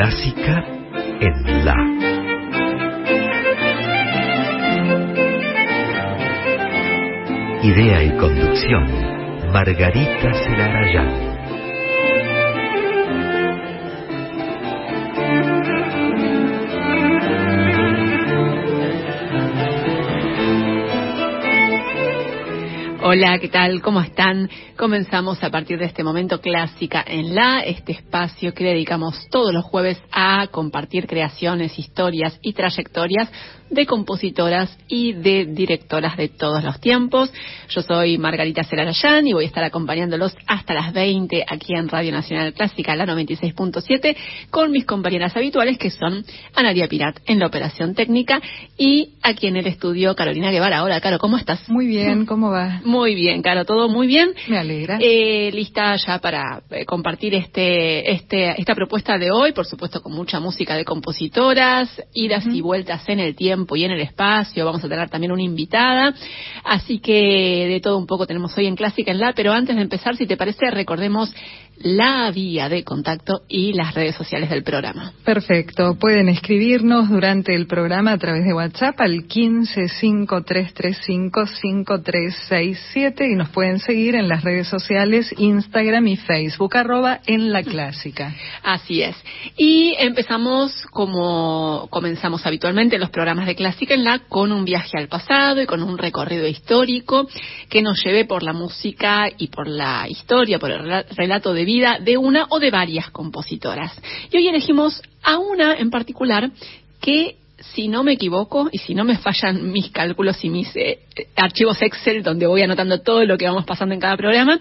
Clásica en La. Idea y conducción, Margarita Celarayán. Hola, ¿qué tal? ¿Cómo están? Comenzamos a partir de este momento Clásica en La, este espacio que dedicamos todos los jueves a compartir creaciones, historias y trayectorias de compositoras y de directoras de todos los tiempos. Yo soy Margarita Celarayán y voy a estar acompañándolos hasta las 20 aquí en Radio Nacional Clásica, la 96.7, con mis compañeras habituales que son Anaria Pirat en la operación técnica y aquí en el estudio Carolina Guevara. Hola, Caro, ¿cómo estás? Muy bien, ¿cómo va? Muy bien, Caro, todo muy bien. Me alegra. Eh, lista ya para eh, compartir este, este, esta propuesta de hoy, por supuesto con mucha música de compositoras, idas y vueltas en el tiempo y en el espacio. Vamos a tener también una invitada. Así que de todo un poco tenemos hoy en Clásica en La. Pero antes de empezar, si te parece, recordemos la vía de contacto y las redes sociales del programa. Perfecto. Pueden escribirnos durante el programa a través de WhatsApp al 1553355367 y nos pueden seguir en las redes sociales Instagram y Facebook arroba en la clásica. Así es. Y empezamos como comenzamos habitualmente los programas de Clásica en la con un viaje al pasado y con un recorrido histórico que nos lleve por la música y por la historia, por el relato de vida de una o de varias compositoras. Y hoy elegimos a una en particular que si no me equivoco y si no me fallan mis cálculos y mis eh, archivos Excel donde voy anotando todo lo que vamos pasando en cada programa,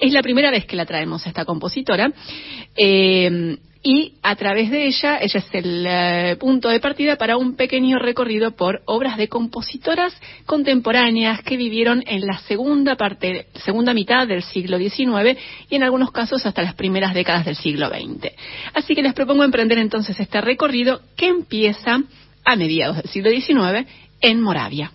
es la primera vez que la traemos a esta compositora. Eh, y a través de ella, ella es el eh, punto de partida para un pequeño recorrido por obras de compositoras contemporáneas que vivieron en la segunda parte, segunda mitad del siglo XIX y en algunos casos hasta las primeras décadas del siglo XX. Así que les propongo emprender entonces este recorrido que empieza a mediados del siglo XIX en Moravia.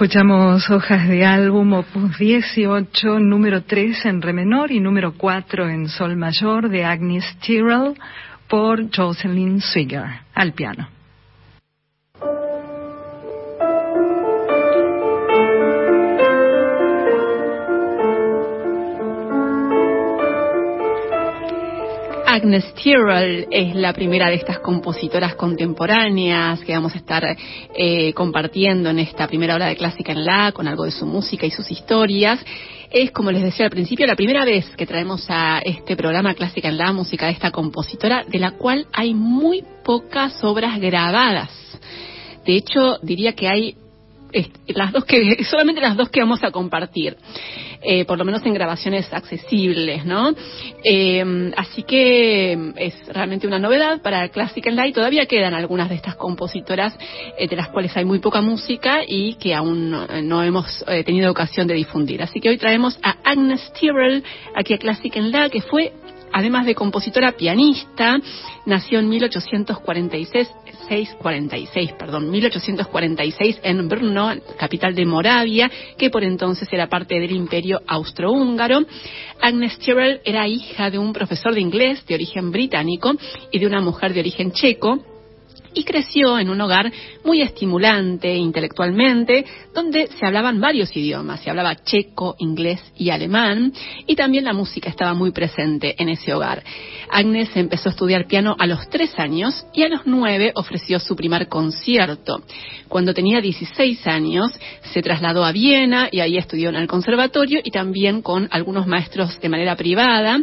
Escuchamos hojas de álbum opus 18, número 3 en re menor y número 4 en sol mayor de Agnes Tyrrell por Jocelyn Swigger al piano. Agnes Tyrrell es la primera de estas compositoras contemporáneas que vamos a estar eh, compartiendo en esta primera hora de Clásica en La, con algo de su música y sus historias. Es, como les decía al principio, la primera vez que traemos a este programa Clásica en La, música de esta compositora, de la cual hay muy pocas obras grabadas. De hecho, diría que hay las dos que solamente las dos que vamos a compartir eh, por lo menos en grabaciones accesibles no eh, así que es realmente una novedad para Classical Light todavía quedan algunas de estas compositoras eh, de las cuales hay muy poca música y que aún no, hemos tenido ocasión de difundir. Así que hoy traemos a Agnes Tyrrell aquí a Classical Light que fue además de compositora pianista, nació en 1846, 46, perdón, 1846 en Brno, capital de Moravia, que por entonces era parte del Imperio Austrohúngaro. Agnes Tyrrell era hija de un profesor de inglés de origen británico y de una mujer de origen checo y creció en un hogar muy estimulante intelectualmente, donde se hablaban varios idiomas, se hablaba checo, inglés y alemán, y también la música estaba muy presente en ese hogar. Agnes empezó a estudiar piano a los tres años y a los nueve ofreció su primer concierto. Cuando tenía 16 años se trasladó a Viena y ahí estudió en el conservatorio y también con algunos maestros de manera privada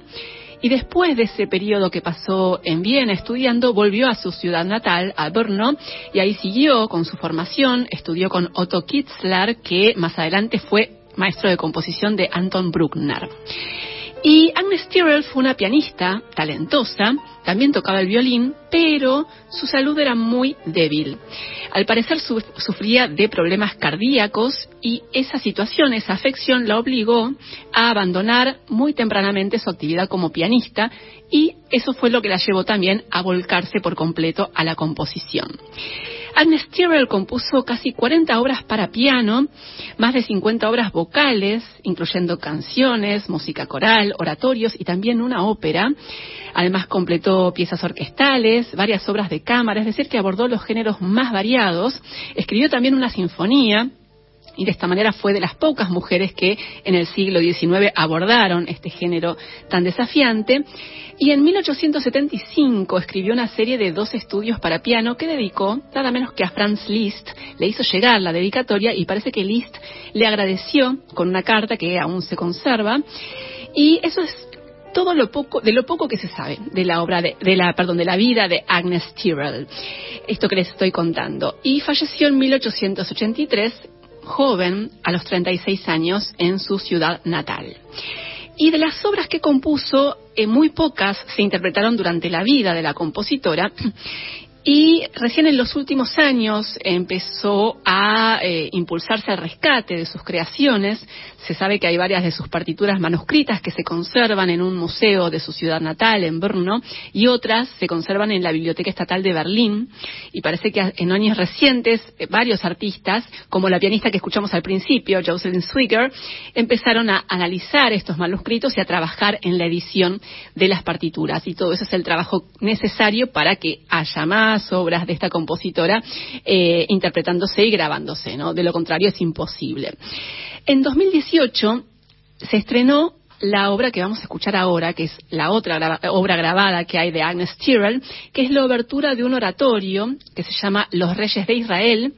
y después de ese periodo que pasó en Viena estudiando, volvió a su ciudad natal, a Brno, y ahí siguió con su formación, estudió con Otto Kitzler, que más adelante fue maestro de composición de Anton Bruckner. Y Agnes Tyrrell fue una pianista talentosa, también tocaba el violín, pero su salud era muy débil. Al parecer sufría de problemas cardíacos y esa situación, esa afección la obligó a abandonar muy tempranamente su actividad como pianista y eso fue lo que la llevó también a volcarse por completo a la composición. Agnes Tyrrell compuso casi 40 obras para piano, más de 50 obras vocales, incluyendo canciones, música coral, oratorios y también una ópera. Además completó piezas orquestales, varias obras de cámara, es decir, que abordó los géneros más variados. Escribió también una sinfonía y de esta manera fue de las pocas mujeres que en el siglo XIX abordaron este género tan desafiante. Y en 1875 escribió una serie de dos estudios para piano que dedicó nada menos que a Franz Liszt. Le hizo llegar la dedicatoria y parece que Liszt le agradeció con una carta que aún se conserva. Y eso es todo lo poco, de lo poco que se sabe de la obra de, de, la, perdón, de la vida de Agnes Tyrrell. Esto que les estoy contando. Y falleció en 1883 joven, a los 36 años, en su ciudad natal. Y de las obras que compuso, eh, muy pocas se interpretaron durante la vida de la compositora y recién en los últimos años empezó a eh, impulsarse el rescate de sus creaciones. Se sabe que hay varias de sus partituras manuscritas que se conservan en un museo de su ciudad natal, en Brno, y otras se conservan en la Biblioteca Estatal de Berlín. Y parece que en años recientes eh, varios artistas, como la pianista que escuchamos al principio, Jocelyn Swigger, empezaron a analizar estos manuscritos y a trabajar en la edición de las partituras. Y todo eso es el trabajo necesario para que haya más obras de esta compositora eh, interpretándose y grabándose, ¿no? De lo contrario es imposible. En 2018 se estrenó la obra que vamos a escuchar ahora, que es la otra obra grabada que hay de Agnes Tyrrell, que es la obertura de un oratorio que se llama Los Reyes de Israel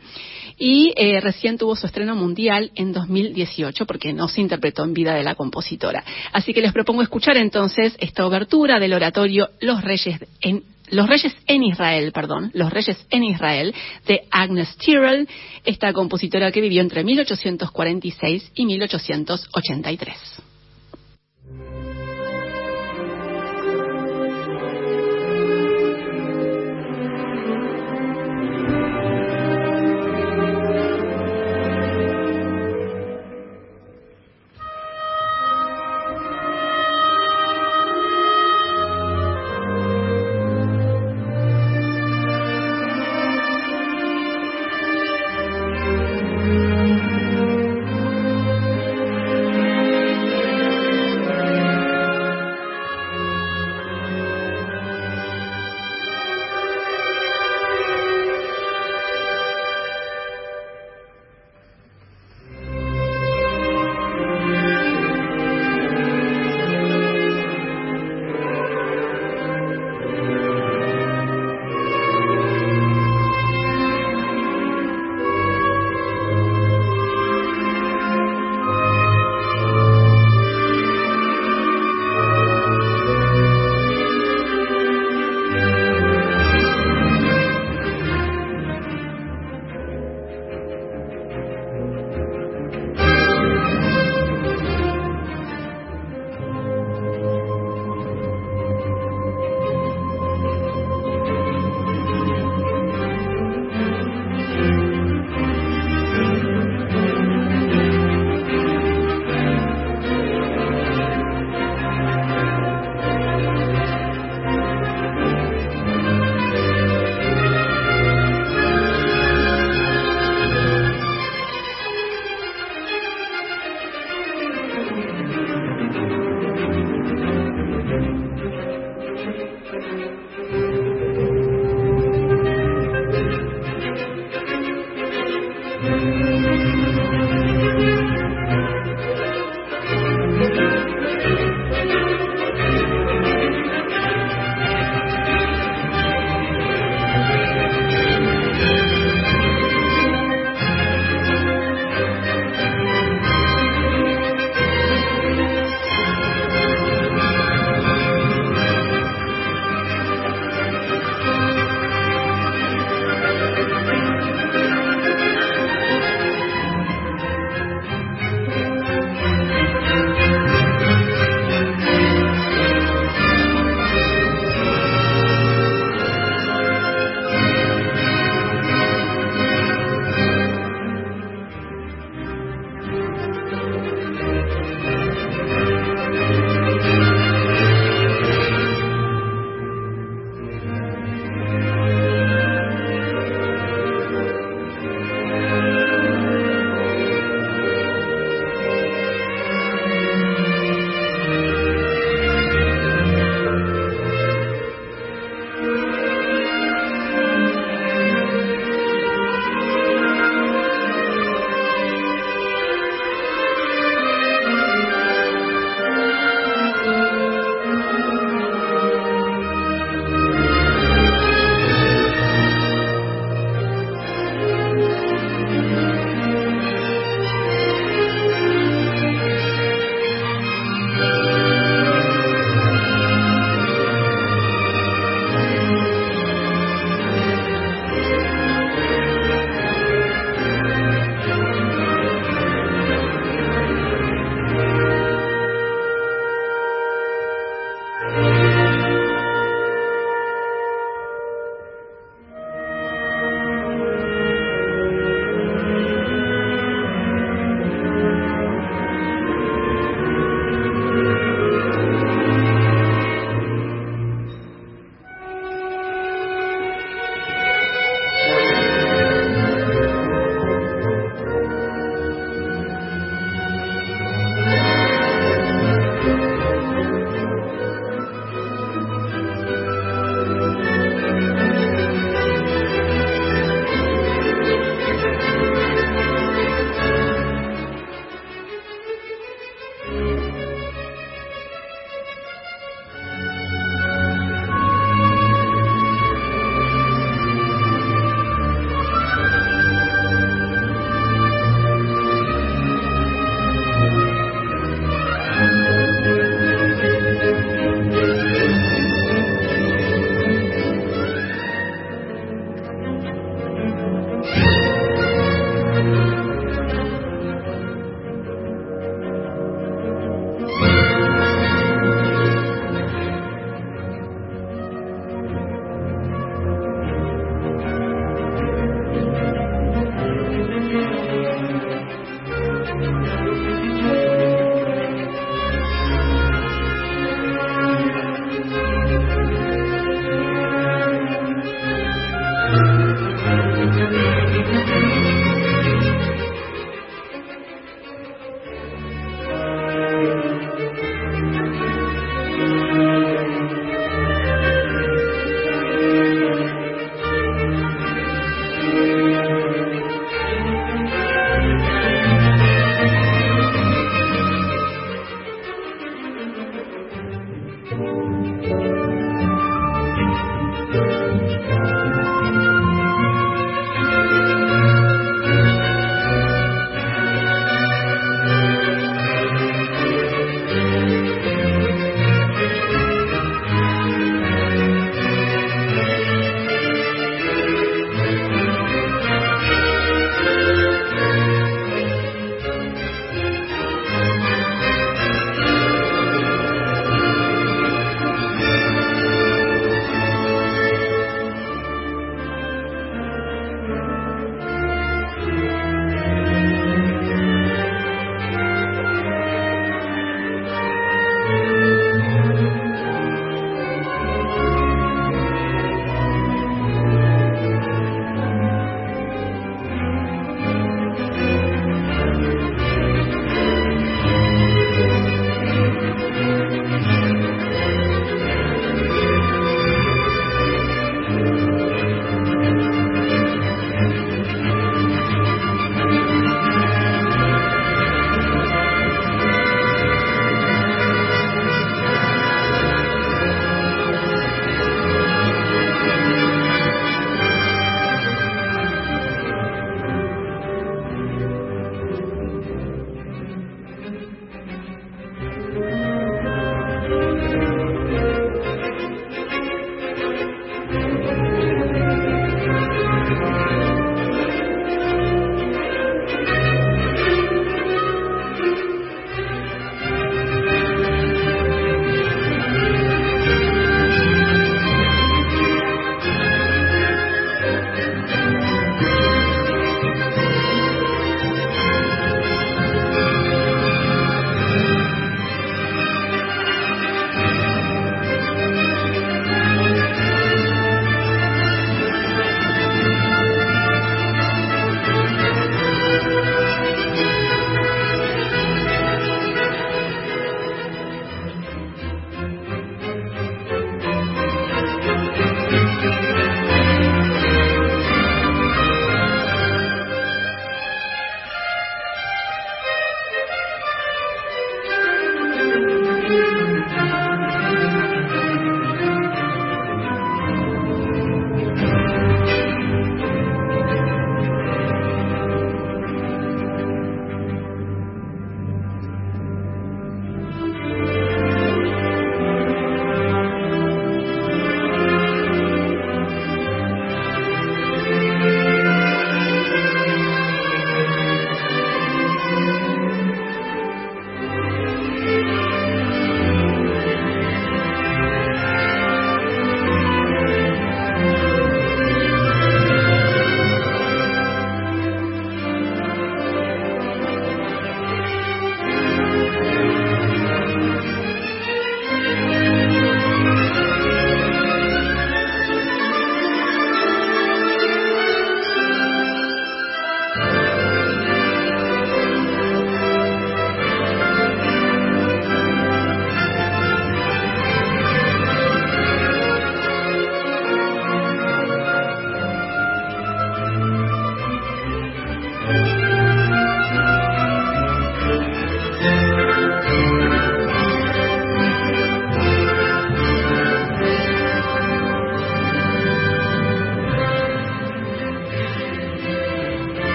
y eh, recién tuvo su estreno mundial en 2018 porque no se interpretó en vida de la compositora. Así que les propongo escuchar entonces esta obertura del oratorio Los Reyes en los Reyes en Israel, perdón, Los Reyes en Israel, de Agnes Tyrrell, esta compositora que vivió entre 1846 y 1883.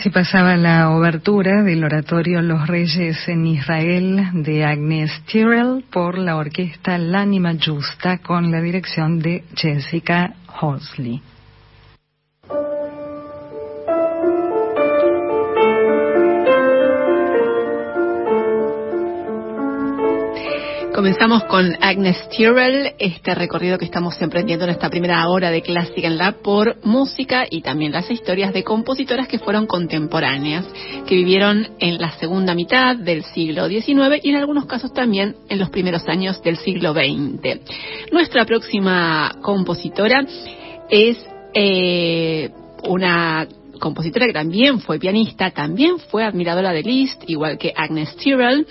Así pasaba la obertura del oratorio Los Reyes en Israel de Agnes Tyrrell por la orquesta L'Anima Justa con la dirección de Jessica Horsley. Comenzamos con Agnes Tyrrell, este recorrido que estamos emprendiendo en esta primera hora de Clásica en la por música y también las historias de compositoras que fueron contemporáneas, que vivieron en la segunda mitad del siglo XIX y en algunos casos también en los primeros años del siglo XX. Nuestra próxima compositora es eh, una compositora que también fue pianista, también fue admiradora de Liszt, igual que Agnes Tyrrell,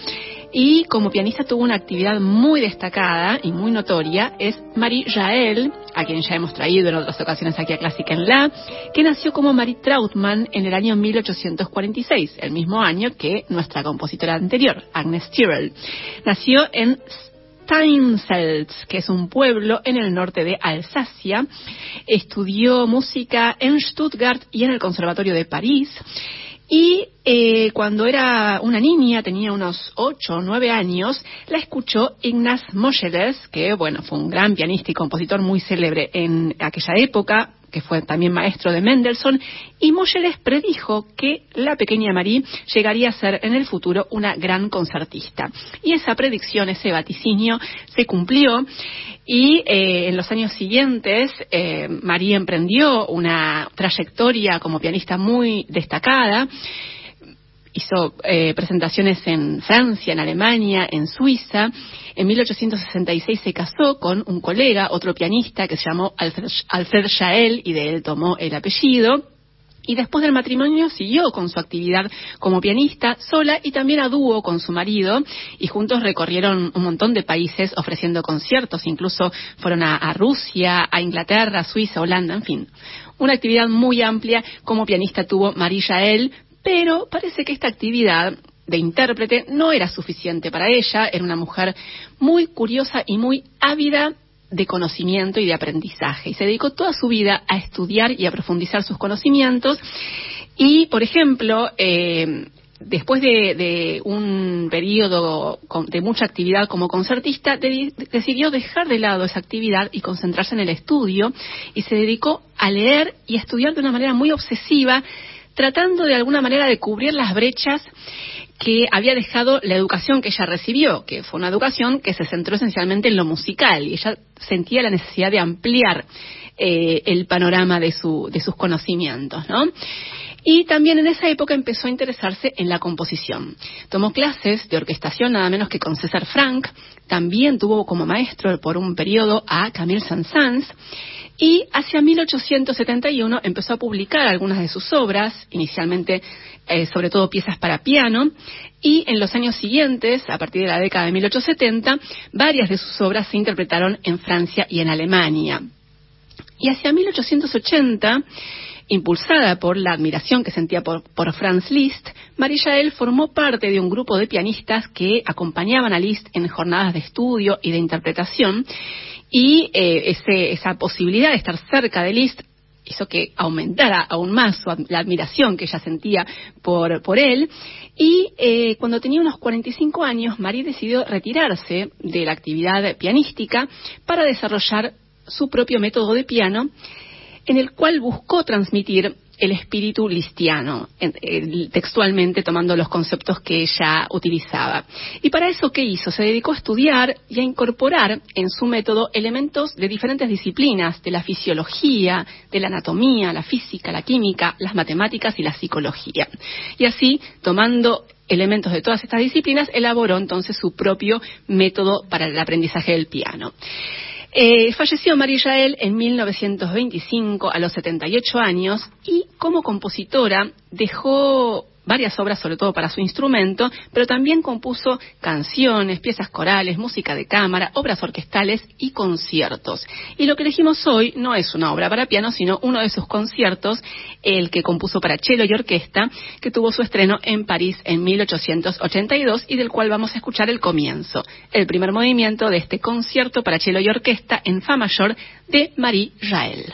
y como pianista tuvo una actividad muy destacada y muy notoria, es Marie Jael, a quien ya hemos traído en otras ocasiones aquí a Clásica en La, que nació como Marie Trautmann en el año 1846, el mismo año que nuestra compositora anterior, Agnes Tyrrell. Nació en Steinselz, que es un pueblo en el norte de Alsacia. Estudió música en Stuttgart y en el Conservatorio de París. Y eh, cuando era una niña, tenía unos ocho o nueve años, la escuchó Ignaz Moscheles, que bueno, fue un gran pianista y compositor muy célebre en aquella época, que fue también maestro de Mendelssohn, y Moscheles predijo que la pequeña Marie llegaría a ser en el futuro una gran concertista. Y esa predicción, ese vaticinio, se cumplió y eh, en los años siguientes eh, Marie emprendió una trayectoria como pianista muy destacada hizo eh, presentaciones en Francia, en Alemania, en Suiza. En 1866 se casó con un colega, otro pianista que se llamó Alfred, Alfred y de él tomó el apellido. Y después del matrimonio siguió con su actividad como pianista sola y también a dúo con su marido y juntos recorrieron un montón de países ofreciendo conciertos, incluso fueron a, a Rusia, a Inglaterra, Suiza, Holanda, en fin. Una actividad muy amplia como pianista tuvo Marie Jael, pero parece que esta actividad de intérprete no era suficiente para ella, era una mujer muy curiosa y muy ávida de conocimiento y de aprendizaje. Y se dedicó toda su vida a estudiar y a profundizar sus conocimientos. Y, por ejemplo, eh, después de, un periodo de mucha actividad como concertista, decidió dejar de lado esa actividad y concentrarse en el estudio y se dedicó a leer y a estudiar de una manera muy obsesiva tratando de alguna manera de cubrir las brechas que había dejado la educación que ella recibió, que fue una educación que se centró esencialmente en lo musical y ella sentía la necesidad de ampliar eh, el panorama de, su, de sus conocimientos, ¿no? Y también en esa época empezó a interesarse en la composición. Tomó clases de orquestación nada menos que con César Frank, también tuvo como maestro por un periodo a Camille Saint-Saëns y hacia 1871 empezó a publicar algunas de sus obras, inicialmente eh, sobre todo piezas para piano, y en los años siguientes, a partir de la década de 1870, varias de sus obras se interpretaron en Francia y en Alemania. Y hacia 1880, impulsada por la admiración que sentía por, Franz Liszt, Marie Jael formó parte de un grupo de pianistas que acompañaban a Liszt en jornadas de estudio y de interpretación y eh, esa posibilidad de estar cerca de Liszt hizo que aumentara aún más la admiración que ella sentía por, por él. Y eh, cuando tenía unos 45 años, Marie decidió retirarse de la actividad pianística para desarrollar su propio método de piano, en el cual buscó transmitir el espíritu listiano, textualmente tomando los conceptos que ella utilizaba. Y para eso, ¿qué hizo? Se dedicó a estudiar y a incorporar en su método elementos de diferentes disciplinas, de la fisiología, de la anatomía, la física, la química, las matemáticas y la psicología. Y así, tomando elementos de todas estas disciplinas, elaboró entonces su propio método para el aprendizaje del piano. Eh, falleció María Jael en 1925 a los 78 años y como compositora dejó varias obras sobre todo para su instrumento, pero también compuso canciones, piezas corales, música de cámara, obras orquestales y conciertos. Y lo que elegimos hoy no es una obra para piano, sino uno de sus conciertos, el que compuso para cello y orquesta, que tuvo su estreno en París en 1882 y del cual vamos a escuchar el comienzo, el primer movimiento de este concierto para cello y orquesta en fa mayor de Marie Jael.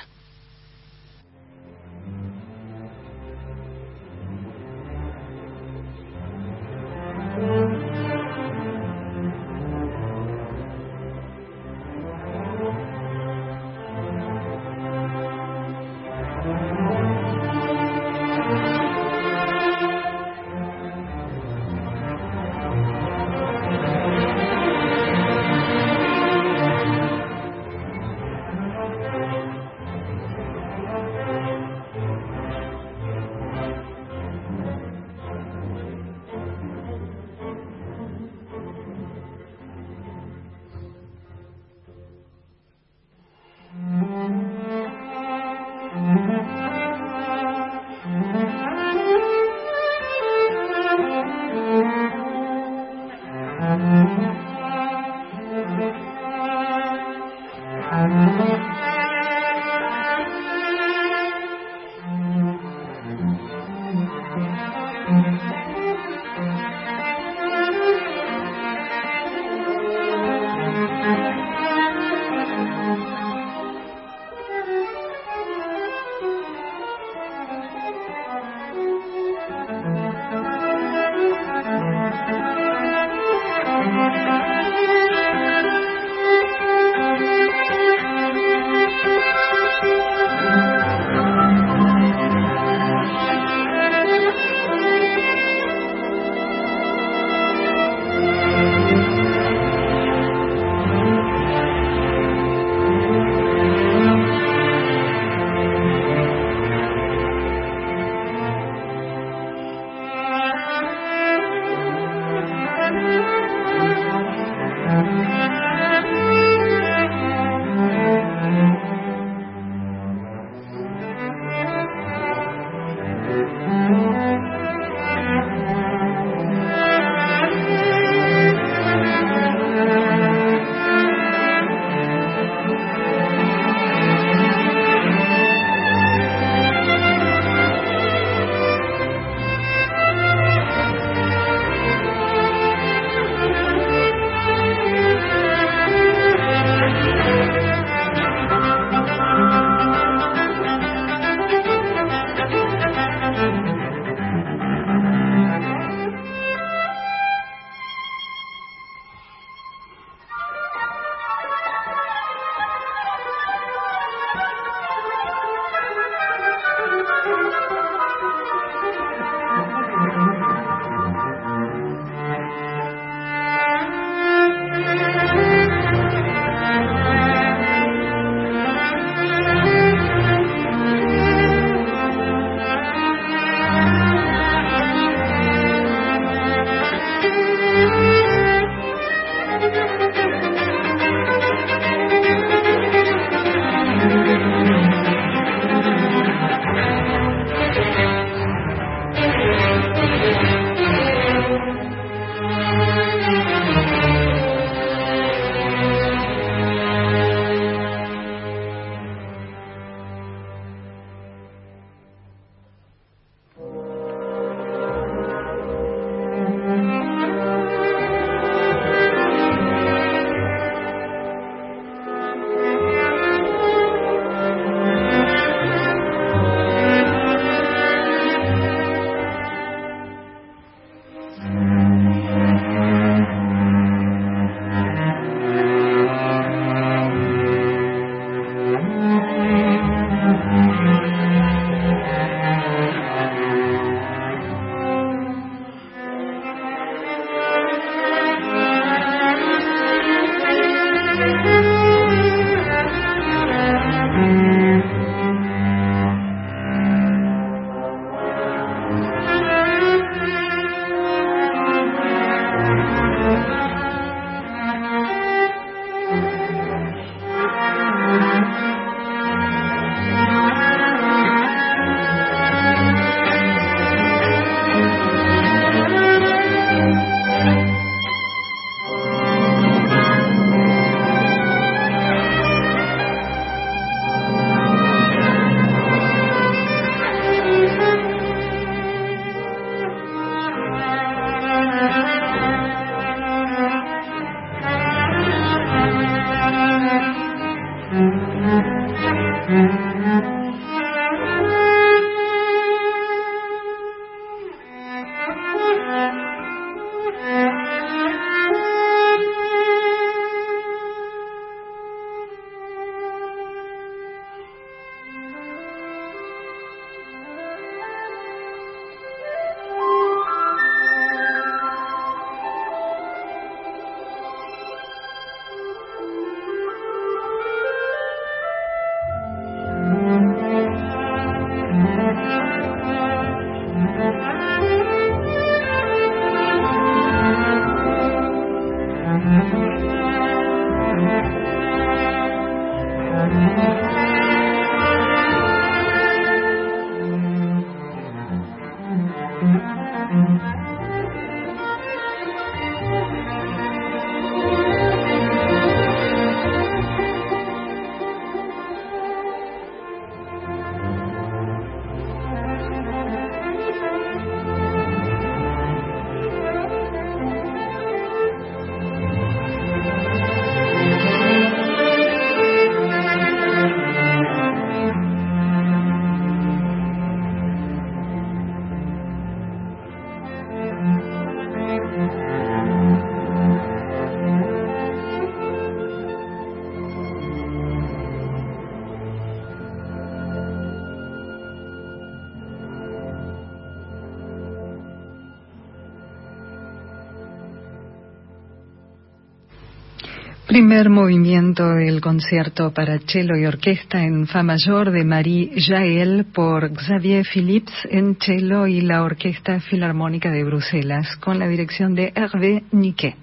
Primer movimiento del concierto para cello y orquesta en Fa mayor de Marie Jael por Xavier Philips en cello y la Orquesta Filarmónica de Bruselas con la dirección de Hervé Niquet.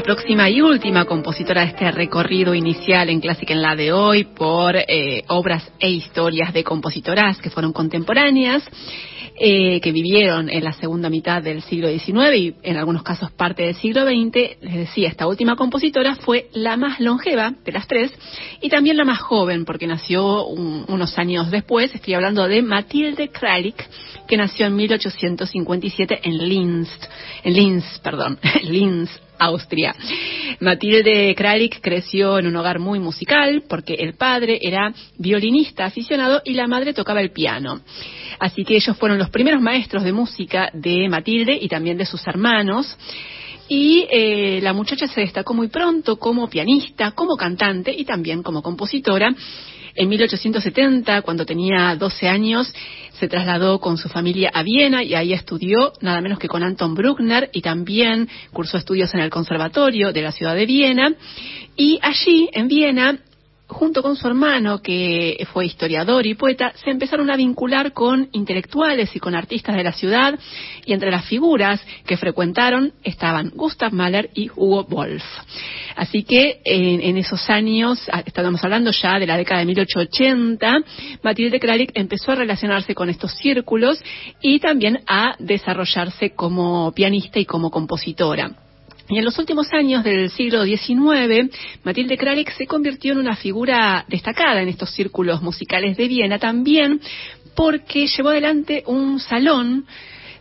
Nuestra próxima y última compositora de este recorrido inicial en Clásica en la de hoy por eh, obras e historias de compositoras que fueron contemporáneas, eh, que vivieron en la segunda mitad del siglo XIX y en algunos casos parte del siglo XX. Les decía, esta última compositora fue la más longeva de las tres y también la más joven porque nació unos años después. Estoy hablando de Matilde Kralik, que nació en 1857 en Linz, en Linz, perdón, Linz, Austria. Matilde Kralik creció en un hogar muy musical porque el padre era violinista aficionado y la madre tocaba el piano. Así que ellos fueron los primeros maestros de música de Matilde y también de sus hermanos. Y eh, la muchacha se destacó muy pronto como pianista, como cantante y también como compositora. En 1870, cuando tenía 12 años, se trasladó con su familia a Viena y ahí estudió nada menos que con Anton Bruckner y también cursó estudios en el Conservatorio de la ciudad de Viena. Y allí, en Viena, junto con su hermano, que fue historiador y poeta, se empezaron a vincular con intelectuales y con artistas de la ciudad, y entre las figuras que frecuentaron estaban Gustav Mahler y Hugo Wolf. Así que en, esos años, ah, estábamos hablando ya de la década de 1880, Matilde Kralik empezó a relacionarse con estos círculos y también a desarrollarse como pianista y como compositora. Y en los últimos años del siglo XIX, Matilde Kralik se convirtió en una figura destacada en estos círculos musicales de Viena también porque llevó adelante un salón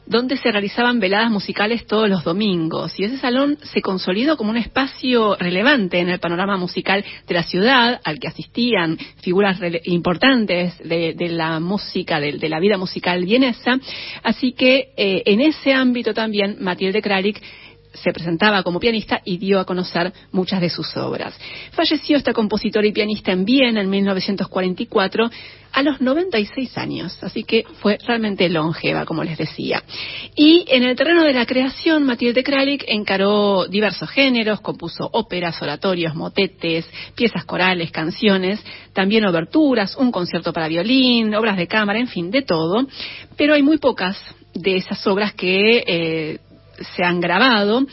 donde se realizaban veladas musicales todos los domingos. Y ese salón se consolidó como un espacio relevante en el panorama musical de la ciudad, al que asistían figuras importantes de, la música, de, la vida musical vienesa. Así que eh, en ese ámbito también Matilde Kralik se presentaba como pianista y dio a conocer muchas de sus obras. Falleció esta compositora y pianista en Viena en 1944 a los 96 años, así que fue realmente longeva, como les decía. Y en el terreno de la creación, Matilde Kralik encaró diversos géneros, compuso óperas, oratorios, motetes, piezas corales, canciones, también oberturas, un concierto para violín, obras de cámara, en fin, de todo, pero hay muy pocas de esas obras que eh, se han grabado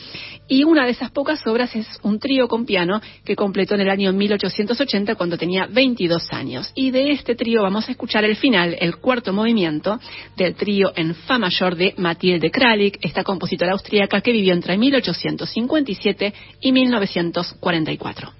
y una de esas pocas obras es un trío con piano que completó en el año 1880 cuando tenía 22 años. Y de este trío vamos a escuchar el final, el cuarto movimiento del trío en fa mayor de Matilde Kralik, esta compositora austríaca que vivió entre 1857 y 1944.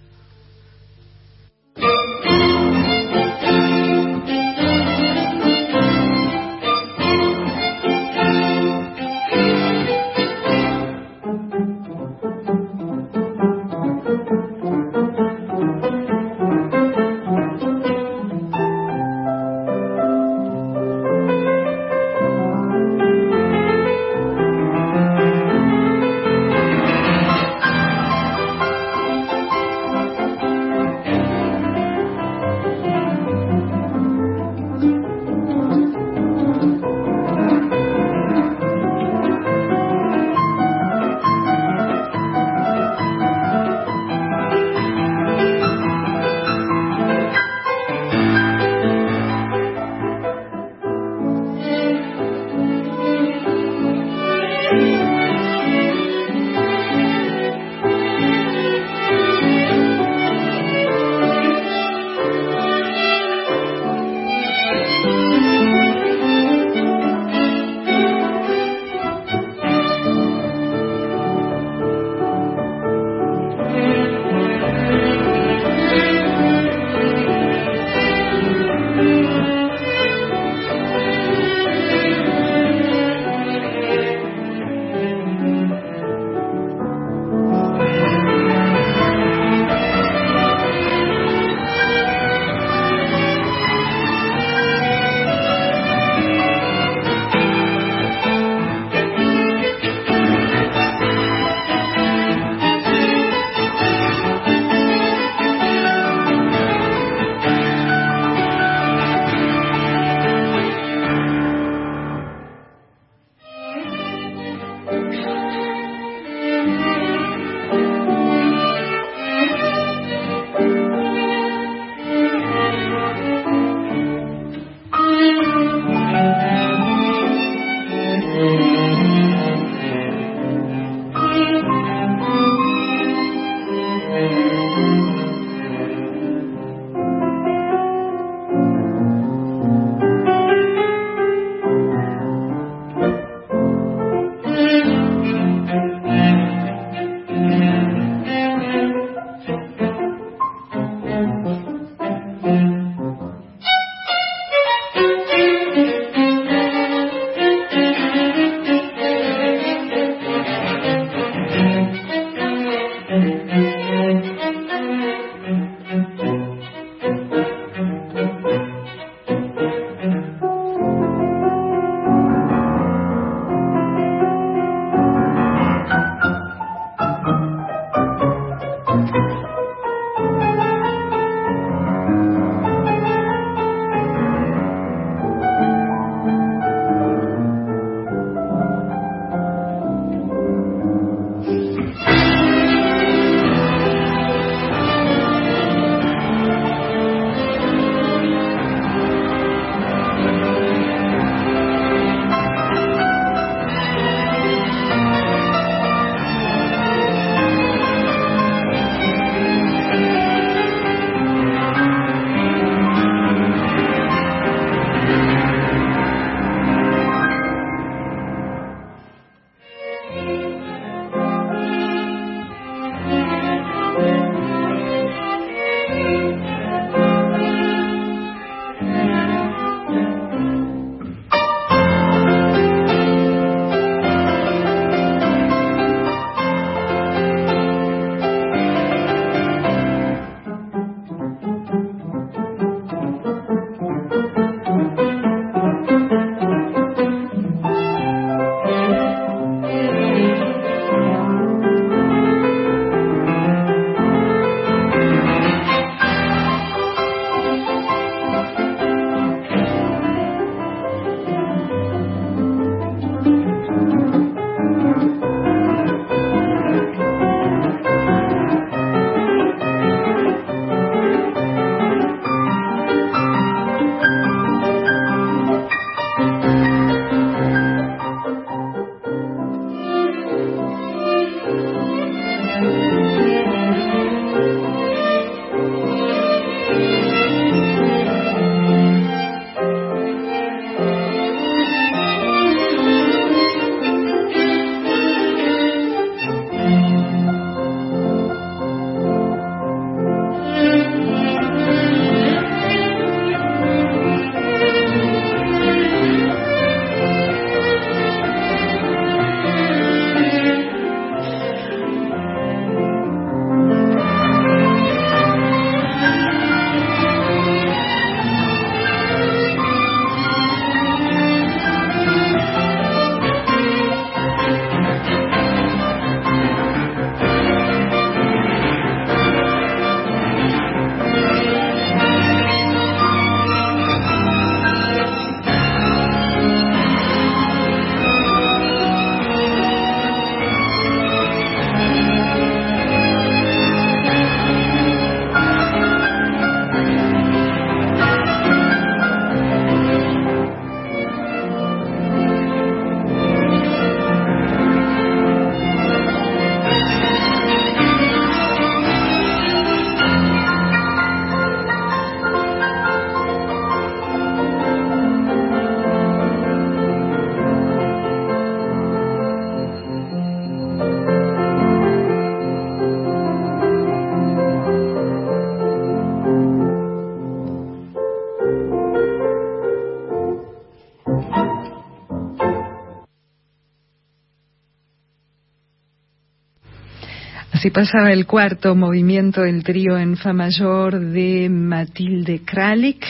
Así pasaba el cuarto movimiento del trío en fa mayor de Matilde Kralik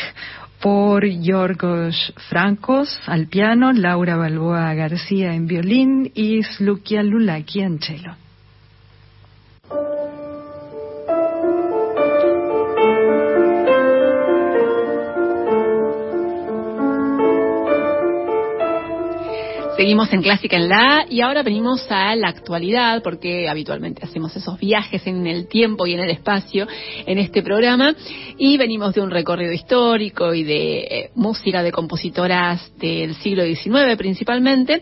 por Yorgos Francos al piano, Laura Balboa García en violín y Slukia Lulaki en cello. Seguimos en Clásica en la y ahora venimos a la actualidad porque habitualmente hacemos esos viajes en el tiempo y en el espacio en este programa y venimos de un recorrido histórico y de eh, música de compositoras del siglo XIX principalmente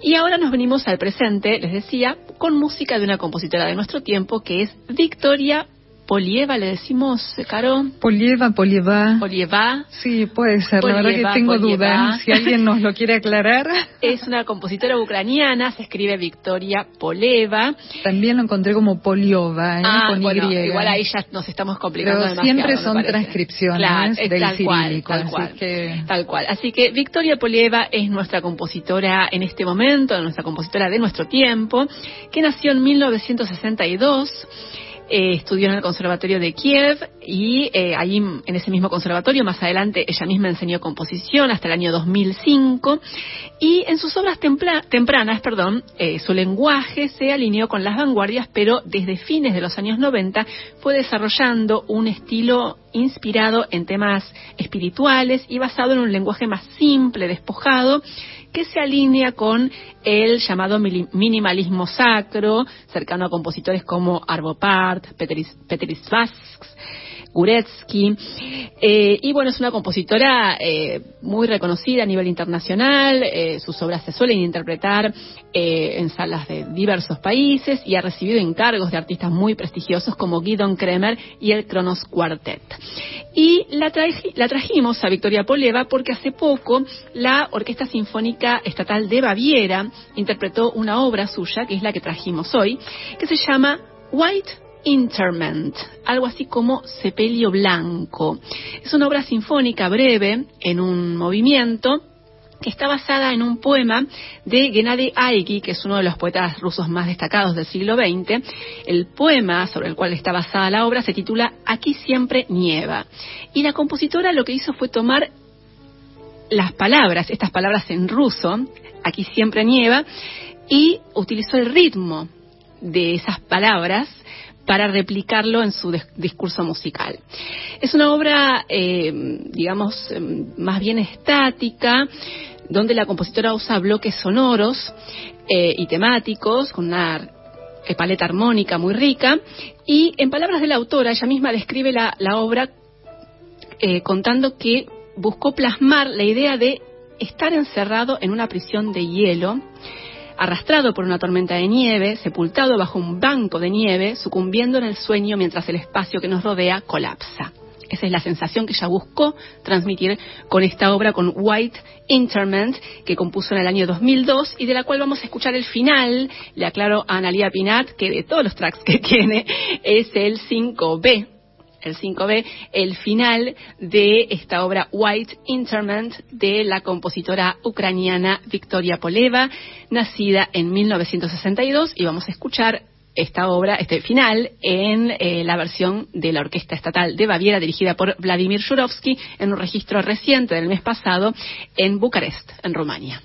y ahora nos venimos al presente, les decía, con música de una compositora de nuestro tiempo que es Victoria Polieva, le decimos, Caro. Polieva, Polieva. Polieva. Sí, puede ser. la verdad que tengo dudas. Si alguien nos lo quiere aclarar. Es una compositora ucraniana, se escribe Victoria Poleva. También lo encontré como Poliova, ¿eh? ah, con bueno, Y. Igual ahí ya nos estamos complicando Pero siempre son transcripciones claro, del tal cual, tal cual, que... tal cual. Así que Victoria Polieva es nuestra compositora en este momento, nuestra compositora de nuestro tiempo, que nació en 1962 eh, estudió en el Conservatorio de Kiev y eh, allí en ese mismo conservatorio más adelante ella misma enseñó composición hasta el año 2005 y en sus obras tempranas, perdón, eh, su lenguaje se alineó con las vanguardias, pero desde fines de los años 90 fue desarrollando un estilo inspirado en temas espirituales y basado en un lenguaje más simple, despojado que se alinea con el llamado minimalismo sacro, cercano a compositores como Arvo Part, Peteris, Peteris Vasks, Guretsky. Eh, y bueno, es una compositora eh, muy reconocida a nivel internacional. Eh, sus obras se suelen interpretar en salas de diversos países y ha recibido encargos de artistas muy prestigiosos como Guidon Kremer y el Kronos Quartet. Y la, la trajimos a Victoria Poleva porque hace poco la Orquesta Sinfónica Estatal de Baviera interpretó una obra suya, que es la que trajimos hoy, que se llama White Interment, algo así como Sepelio Blanco. Es una obra sinfónica breve en un movimiento que está basada en un poema de Gennady Aigi, que es uno de los poetas rusos más destacados del siglo XX. El poema sobre el cual está basada la obra se titula Aquí siempre nieva. Y la compositora lo que hizo fue tomar las palabras, estas palabras en ruso, Aquí siempre nieva, y utilizó el ritmo de esas palabras para replicarlo en su discurso musical. Es una obra, eh, digamos, em, más bien estática, donde la compositora usa bloques sonoros eh, y temáticos con una eh, paleta armónica muy rica y en palabras de la autora ella misma describe la, la obra contando que buscó plasmar la idea de estar encerrado en una prisión de hielo arrastrado por una tormenta de nieve, sepultado bajo un banco de nieve, sucumbiendo en el sueño mientras el espacio que nos rodea colapsa. Esa es la sensación que ella buscó transmitir con esta obra, con White Interment, que compuso en el año 2002 y de la cual vamos a escuchar el final. Le aclaro a Analia Pinat que de todos los tracks que tiene es el 5B el 5B, el final de esta obra White Interment de la compositora ucraniana Victoria Poleva, nacida en 1962 y vamos a escuchar esta obra, este final, en eh, la versión de la Orquesta Estatal de Baviera dirigida por Vladimir Shurovsky en un registro reciente del mes pasado en Bucarest, en Rumania.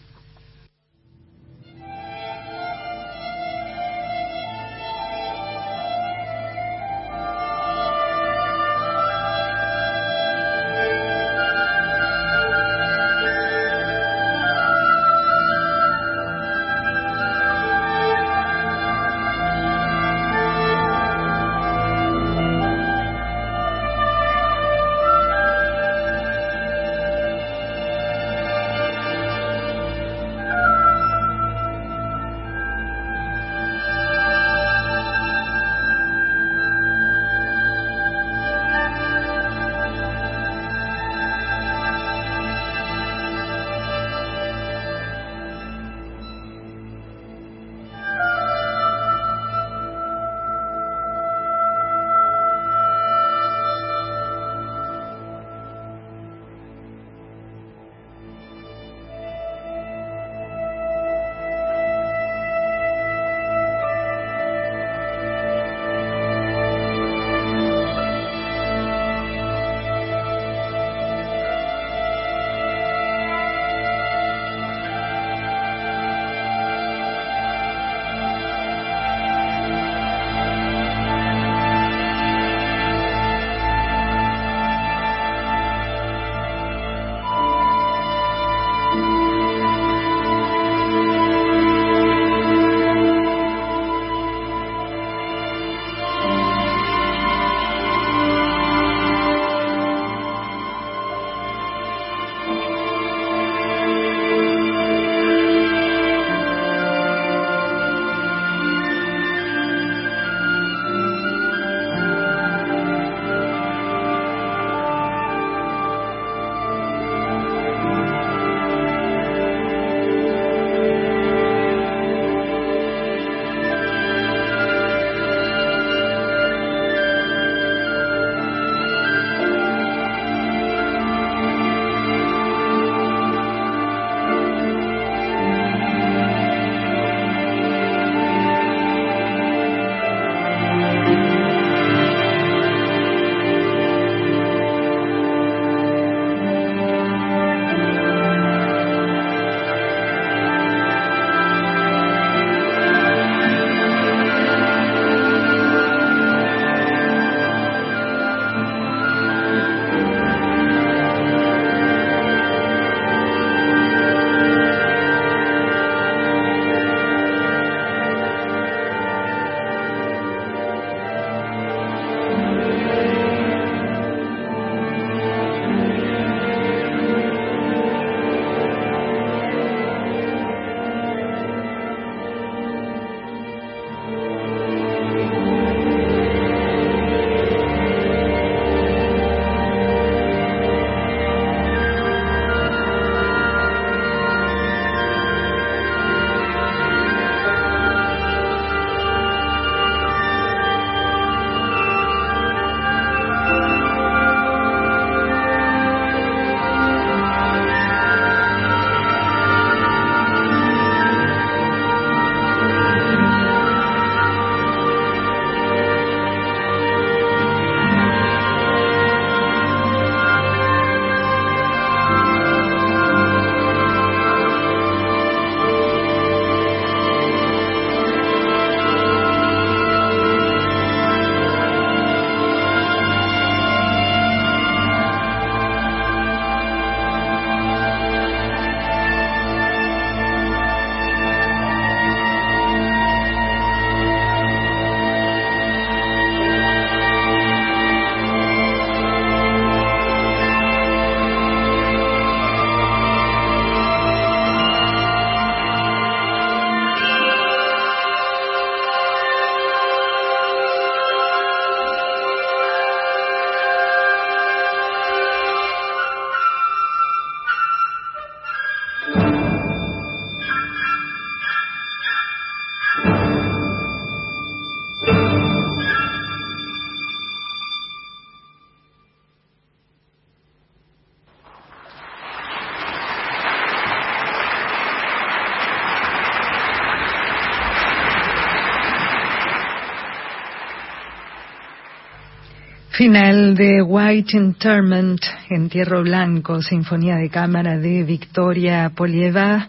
Final de White Interment, Entierro Blanco, Sinfonía de Cámara de Victoria Polieva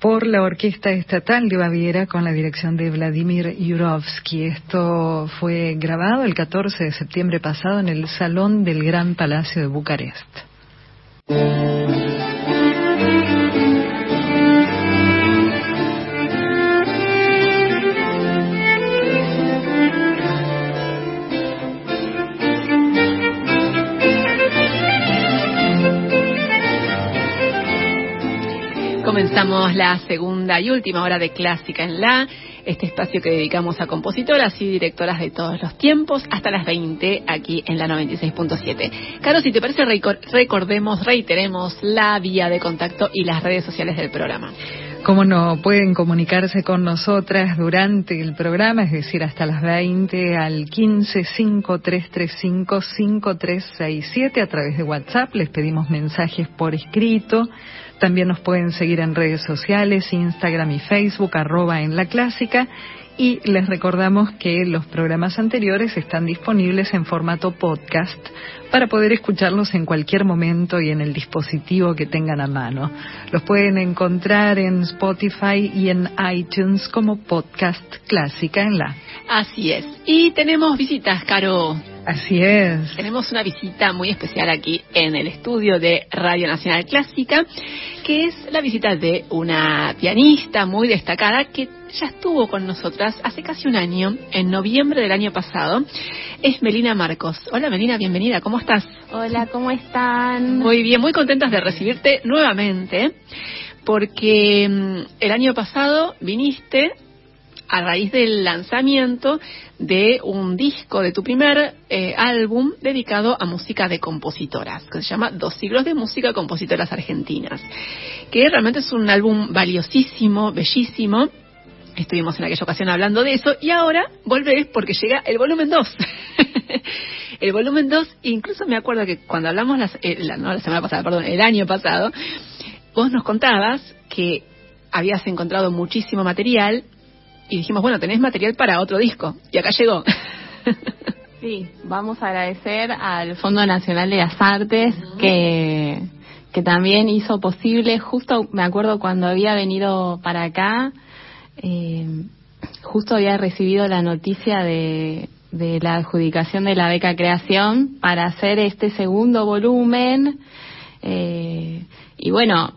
por la Orquesta Estatal de Baviera con la dirección de Vladimir Yurovsky. Esto fue grabado el 14 de septiembre pasado en el Salón del Gran Palacio de Bucarest. Comenzamos la segunda y última hora de Clásica en La, este espacio que dedicamos a compositoras y directoras de todos los tiempos, hasta las 20 aquí en la 96.7. Caro, si te parece, recordemos, reiteremos la vía de contacto y las redes sociales del programa. Cómo no, pueden comunicarse con nosotras durante el programa, es decir, hasta las 20 al 15 5335 5367 a través de WhatsApp. Les pedimos mensajes por escrito también nos pueden seguir en redes sociales, Instagram y Facebook, arroba en la clásica. Y les recordamos que los programas anteriores están disponibles en formato podcast para poder escucharlos en cualquier momento y en el dispositivo que tengan a mano. Los pueden encontrar en Spotify y en iTunes como podcast clásica en la. Así es. Y tenemos visitas, Caro. Así es. Tenemos una visita muy especial aquí en el estudio de Radio Nacional Clásica, que es la visita de una pianista muy destacada que ya estuvo con nosotras hace casi un año, en noviembre del año pasado. Es Melina Marcos. Hola Melina, bienvenida, ¿cómo estás? Hola, ¿cómo están? Muy bien, muy contentas de recibirte nuevamente, porque mm, el año pasado viniste a raíz del lanzamiento de un disco de tu primer eh, álbum dedicado a música de compositoras, que se llama Dos siglos de música compositoras argentinas, que realmente es un álbum valiosísimo, bellísimo. Estuvimos en aquella ocasión hablando de eso y ahora volvés porque llega el volumen 2. el volumen 2, incluso me acuerdo que cuando hablamos eh, la, no la semana pasada, perdón, el año pasado, vos nos contabas que habías encontrado muchísimo material y dijimos, bueno, tenés material para otro disco. Y acá llegó. Sí, vamos a agradecer al Fondo Nacional de las Artes que, que también hizo posible, justo me acuerdo cuando había venido para acá, eh, justo había recibido la noticia de, de la adjudicación de la beca creación para hacer este segundo volumen. Eh, y bueno,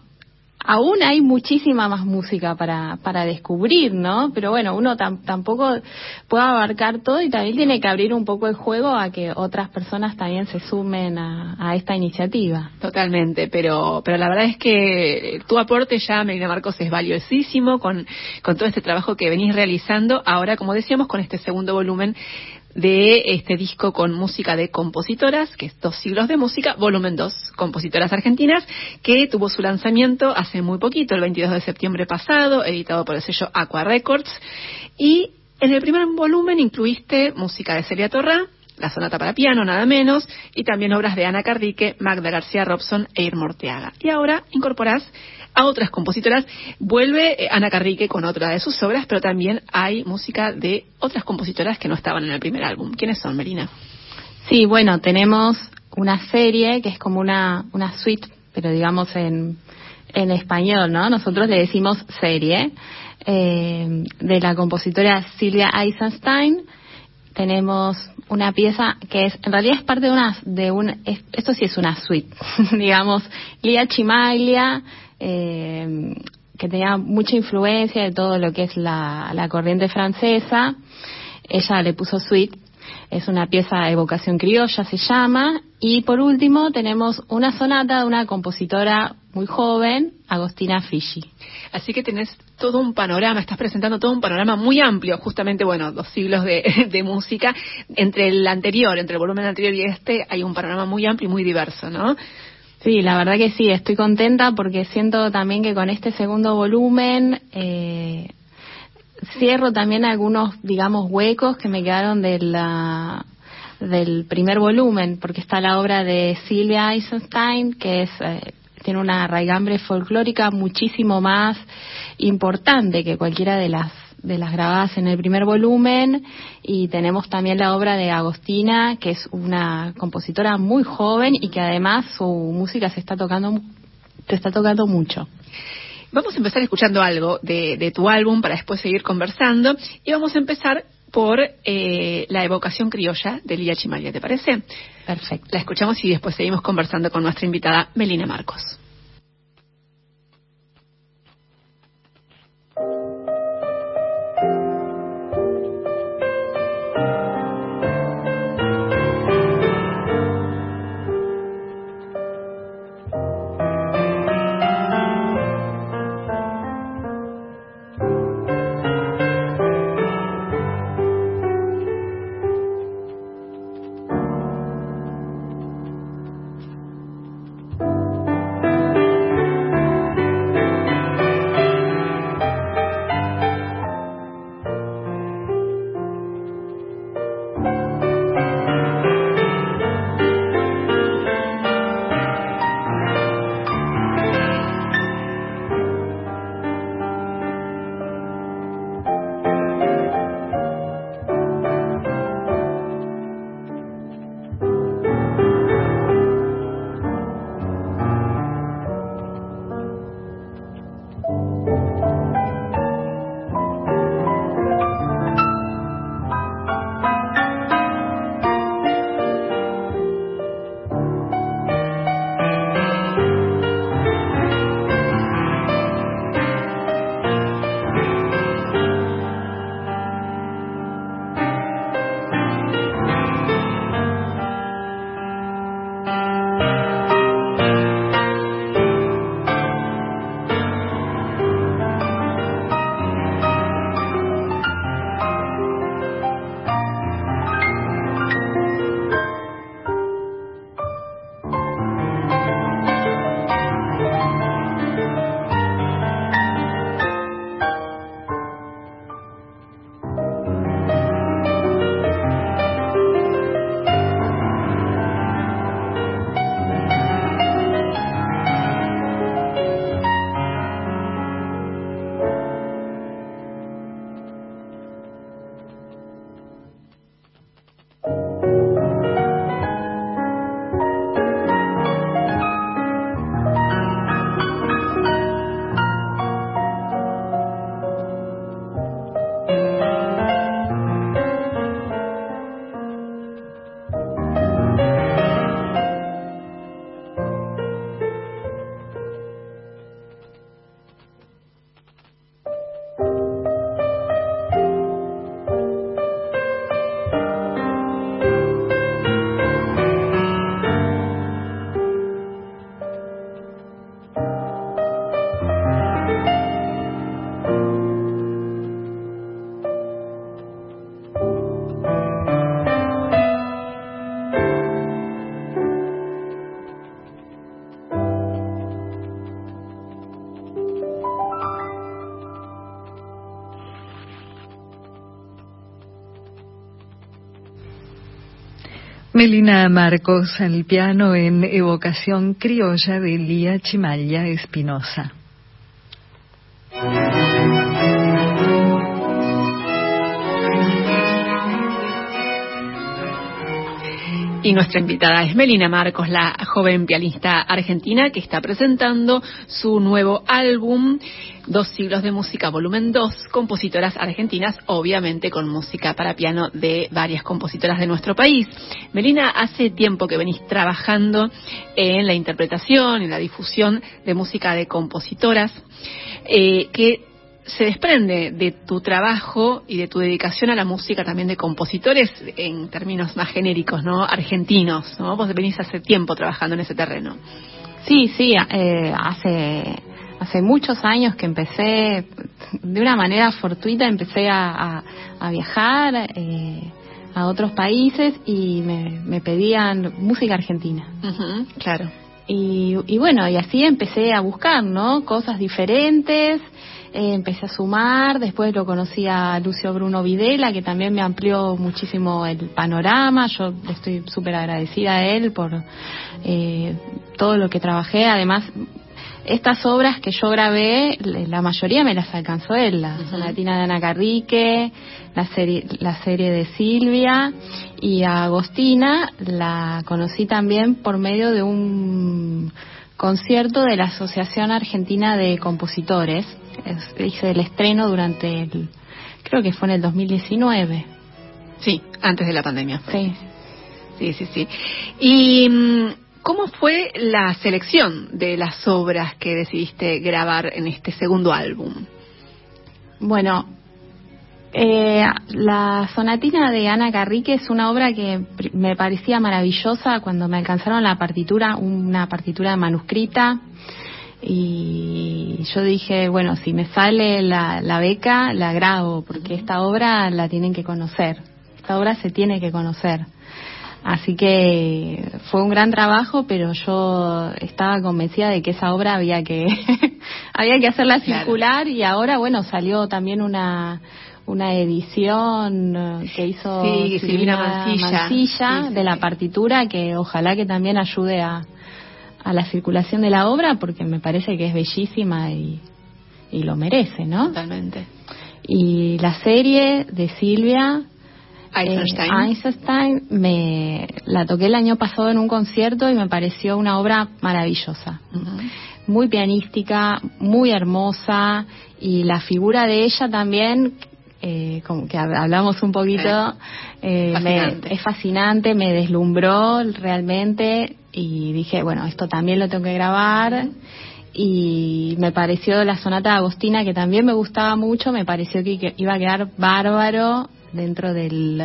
aún hay muchísima más música para, para descubrir, ¿no? Pero bueno, uno tampoco puede abarcar todo y también tiene que abrir un poco el juego a que otras personas también se sumen a, esta iniciativa. Totalmente, pero, pero la verdad es que tu aporte ya, Medina Marcos, es valiosísimo con, con todo este trabajo que venís realizando. Ahora, como decíamos, con este segundo volumen de este disco con música de compositoras, que es Dos siglos de música, volumen 2, compositoras argentinas, que tuvo su lanzamiento hace muy poquito, el 22 de septiembre pasado, editado por el sello Aqua Records. Y en el primer volumen incluiste música de Celia Torra, la sonata para piano, nada menos, y también obras de Ana Cardique, Magda García Robson e Ir Morteaga. Y ahora incorporás a otras compositoras. Vuelve eh, Ana Carrique con otra de sus obras, pero también hay música de otras compositoras que no estaban en el primer álbum. ¿Quiénes son, Melina? Sí, bueno, tenemos una serie que es como una, una suite, pero digamos en, en español, ¿no? Nosotros le decimos serie, eh, de la compositora Silvia Eisenstein. Tenemos una pieza que es, en realidad es parte de una, de un, esto sí es una suite, digamos, Lia Chimaglia, eh, que tenía mucha influencia de todo lo que es la, la corriente francesa. Ella le puso suite, es una pieza de evocación criolla, se llama. Y por último tenemos una sonata de una compositora muy joven, Agostina Fischi. Así que tenés todo un panorama, estás presentando todo un panorama muy amplio, justamente, bueno, dos siglos de, de, música. Entre el anterior, entre el volumen anterior y este, hay un panorama muy amplio y muy diverso, ¿no? Sí, la verdad que sí, estoy contenta porque siento también que con este segundo volumen eh, cierro también algunos, digamos, huecos que me quedaron de la, del primer volumen, porque está la obra de Silvia Eisenstein, que es eh, tiene una raigambre folclórica muchísimo más importante que cualquiera de las de las grabadas en el primer volumen y tenemos también la obra de Agostina, que es una compositora muy joven y que además su música se está tocando, se está tocando mucho. Vamos a empezar escuchando algo de, tu álbum para después seguir conversando y vamos a empezar por eh, la evocación criolla de Lía Chimalia, ¿te parece? Perfecto. La escuchamos y después seguimos conversando con nuestra invitada Melina Marcos. Melina Marcos al piano en evocación criolla de Lía Chimaya Espinosa. Y nuestra invitada es Melina Marcos, la joven pianista argentina que está presentando su nuevo álbum, Dos siglos de música, volumen 2, compositoras argentinas, obviamente con música para piano de varias compositoras de nuestro país. Melina, hace tiempo que venís trabajando en la interpretación, en la difusión de música de compositoras, eh, que se desprende de tu trabajo y de tu dedicación a la música también de compositores en términos más genéricos, ¿no? Argentinos, ¿no? Vos venís hace tiempo trabajando en ese terreno. Sí, sí, eh, hace hace muchos años que empecé de una manera fortuita empecé a, viajar eh, a otros países y me, pedían música argentina. claro. Y, y bueno, y así empecé a buscar, ¿no? Cosas diferentes eh, empecé a sumar, después lo conocí a Lucio Bruno Videla, que también me amplió muchísimo el panorama, yo estoy súper agradecida a él por eh, todo lo que trabajé, además estas obras que yo grabé, la mayoría me las alcanzó él, la sonatina de Ana Carrique, la serie, la serie de Silvia y a Agostina la conocí también por medio de un concierto de la Asociación Argentina de Compositores. Hice el estreno durante el, creo que fue en el 2019. Sí, antes de la pandemia. Sí. Sí, sí, sí. Y mm, ¿Cómo fue la selección de las obras que decidiste grabar en este segundo álbum? Bueno, eh, la sonatina de Ana Carrique es una obra que me parecía maravillosa cuando me alcanzaron la partitura, una partitura manuscrita. Y yo dije, bueno, si me sale la, la beca, la grabo, porque esta obra la tienen que conocer. Esta obra se tiene que conocer. Así que fue un gran trabajo, pero yo estaba convencida de que esa obra había que había que hacerla circular. Y ahora bueno salió también una una edición eh, que hizo Silvina Mancilla, de la partitura que ojalá que también ayude a, a la circulación de la obra porque me parece que es bellísima y, y lo merece, ¿no? Totalmente. Y la serie de Silvia Einstein. Eh, Einstein me la toqué el año pasado en un concierto y me pareció una obra maravillosa. Muy pianística, muy hermosa y la figura de ella también, eh, como que hablamos un poquito, eh, es fascinante, me deslumbró realmente y dije, bueno, esto también lo tengo que grabar. Y me pareció la sonata de Agostina, que también me gustaba mucho, me pareció que iba a quedar bárbaro dentro del,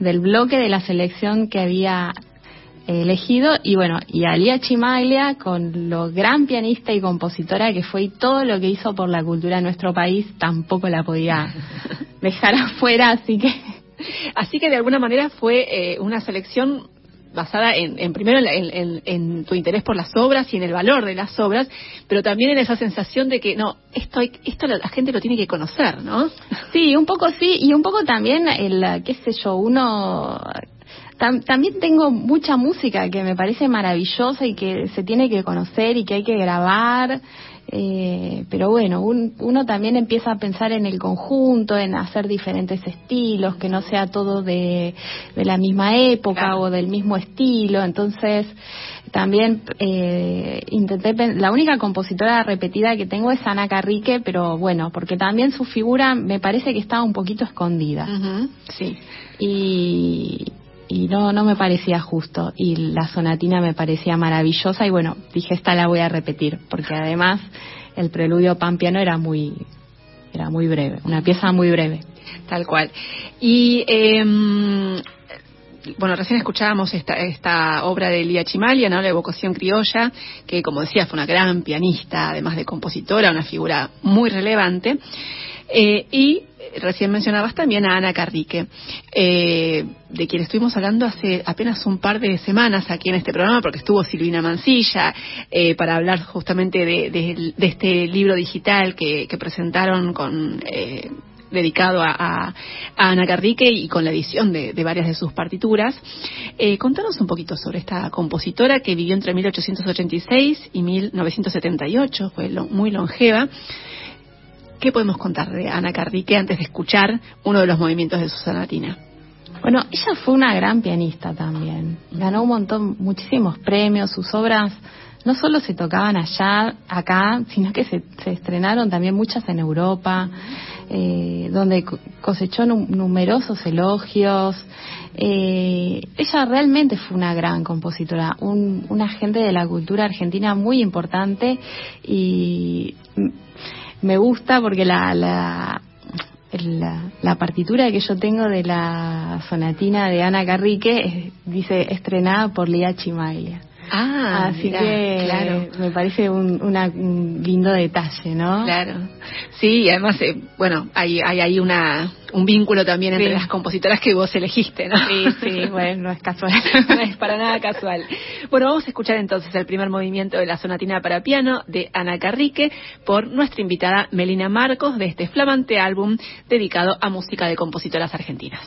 del bloque de la selección que había elegido y bueno, y Alia Chimaglia con lo gran pianista y compositora que fue y todo lo que hizo por la cultura de nuestro país tampoco la podía dejar afuera, así que así que de alguna manera fue eh, una selección basada en, primero en, tu interés por las obras y en el valor de las obras, pero también en esa sensación de que no, esto esto la, gente lo tiene que conocer, ¿no? Sí, un poco sí y un poco también el qué sé yo, uno también tengo mucha música que me parece maravillosa y que se tiene que conocer y que hay que grabar eh, pero bueno, uno también empieza a pensar en el conjunto, en hacer diferentes estilos, que no sea todo de, la misma época o del mismo estilo. Entonces, también eh, intenté, la única compositora repetida que tengo es Ana Carrique, pero bueno, porque también su figura me parece que estaba un poquito escondida. Sí. Y, y no, no me parecía justo. Y la sonatina me parecía maravillosa y bueno, dije, esta la voy a repetir, porque además el preludio pan piano era muy, era muy breve, una pieza muy breve. Tal cual. Y, em, bueno, recién escuchábamos esta, esta obra de Lía Chimalia, ¿no? La evocación criolla, que como decía fue una gran pianista, además de compositora, una figura muy relevante. Eh, y recién mencionabas también a Ana Carrique, eh, de quien estuvimos hablando hace apenas un par de semanas aquí en este programa, porque estuvo Silvina Mancilla, eh, para hablar justamente de, este libro digital que, presentaron con dedicado a, Ana Carrique y con la edición de, varias de sus partituras. contanos un poquito sobre esta compositora que vivió entre 1886 y 1978, fue muy longeva. ¿Qué podemos contar de Ana Carrique antes de escuchar uno de los movimientos de su sonatina? Bueno, ella fue una gran pianista también. Ganó un montón, muchísimos premios. Sus obras no solo se tocaban allá, acá, sino que se, estrenaron también muchas en Europa, eh, donde cosechó numerosos elogios. Eh, ella realmente fue una gran compositora, un, un agente de la cultura argentina muy importante y me gusta porque la, la, la, partitura que yo tengo de la sonatina de Ana Carrique dice estrenada por Lía Chimaglia. Ah, así que claro. me parece un, un, lindo detalle, ¿no? Claro. Sí, y además, eh, bueno, hay, hay ahí una, un vínculo también entre las compositoras que vos elegiste, ¿no? Sí, sí, bueno, no es casual. no es para nada casual. Bueno, vamos a escuchar entonces el primer movimiento de la sonatina para piano de Ana Carrique por nuestra invitada Melina Marcos de este flamante álbum dedicado a música de compositoras argentinas.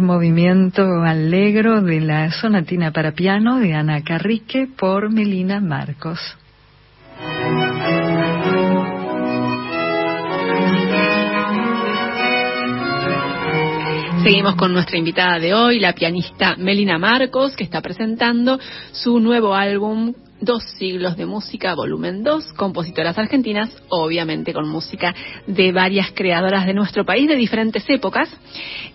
Movimiento alegro de la sonatina para piano de Ana Carrique por Melina Marcos. Seguimos con nuestra invitada de hoy, la pianista Melina Marcos, que está presentando su nuevo álbum Dos siglos de música, volumen 2, compositoras argentinas, obviamente con música de varias creadoras de nuestro país de diferentes épocas.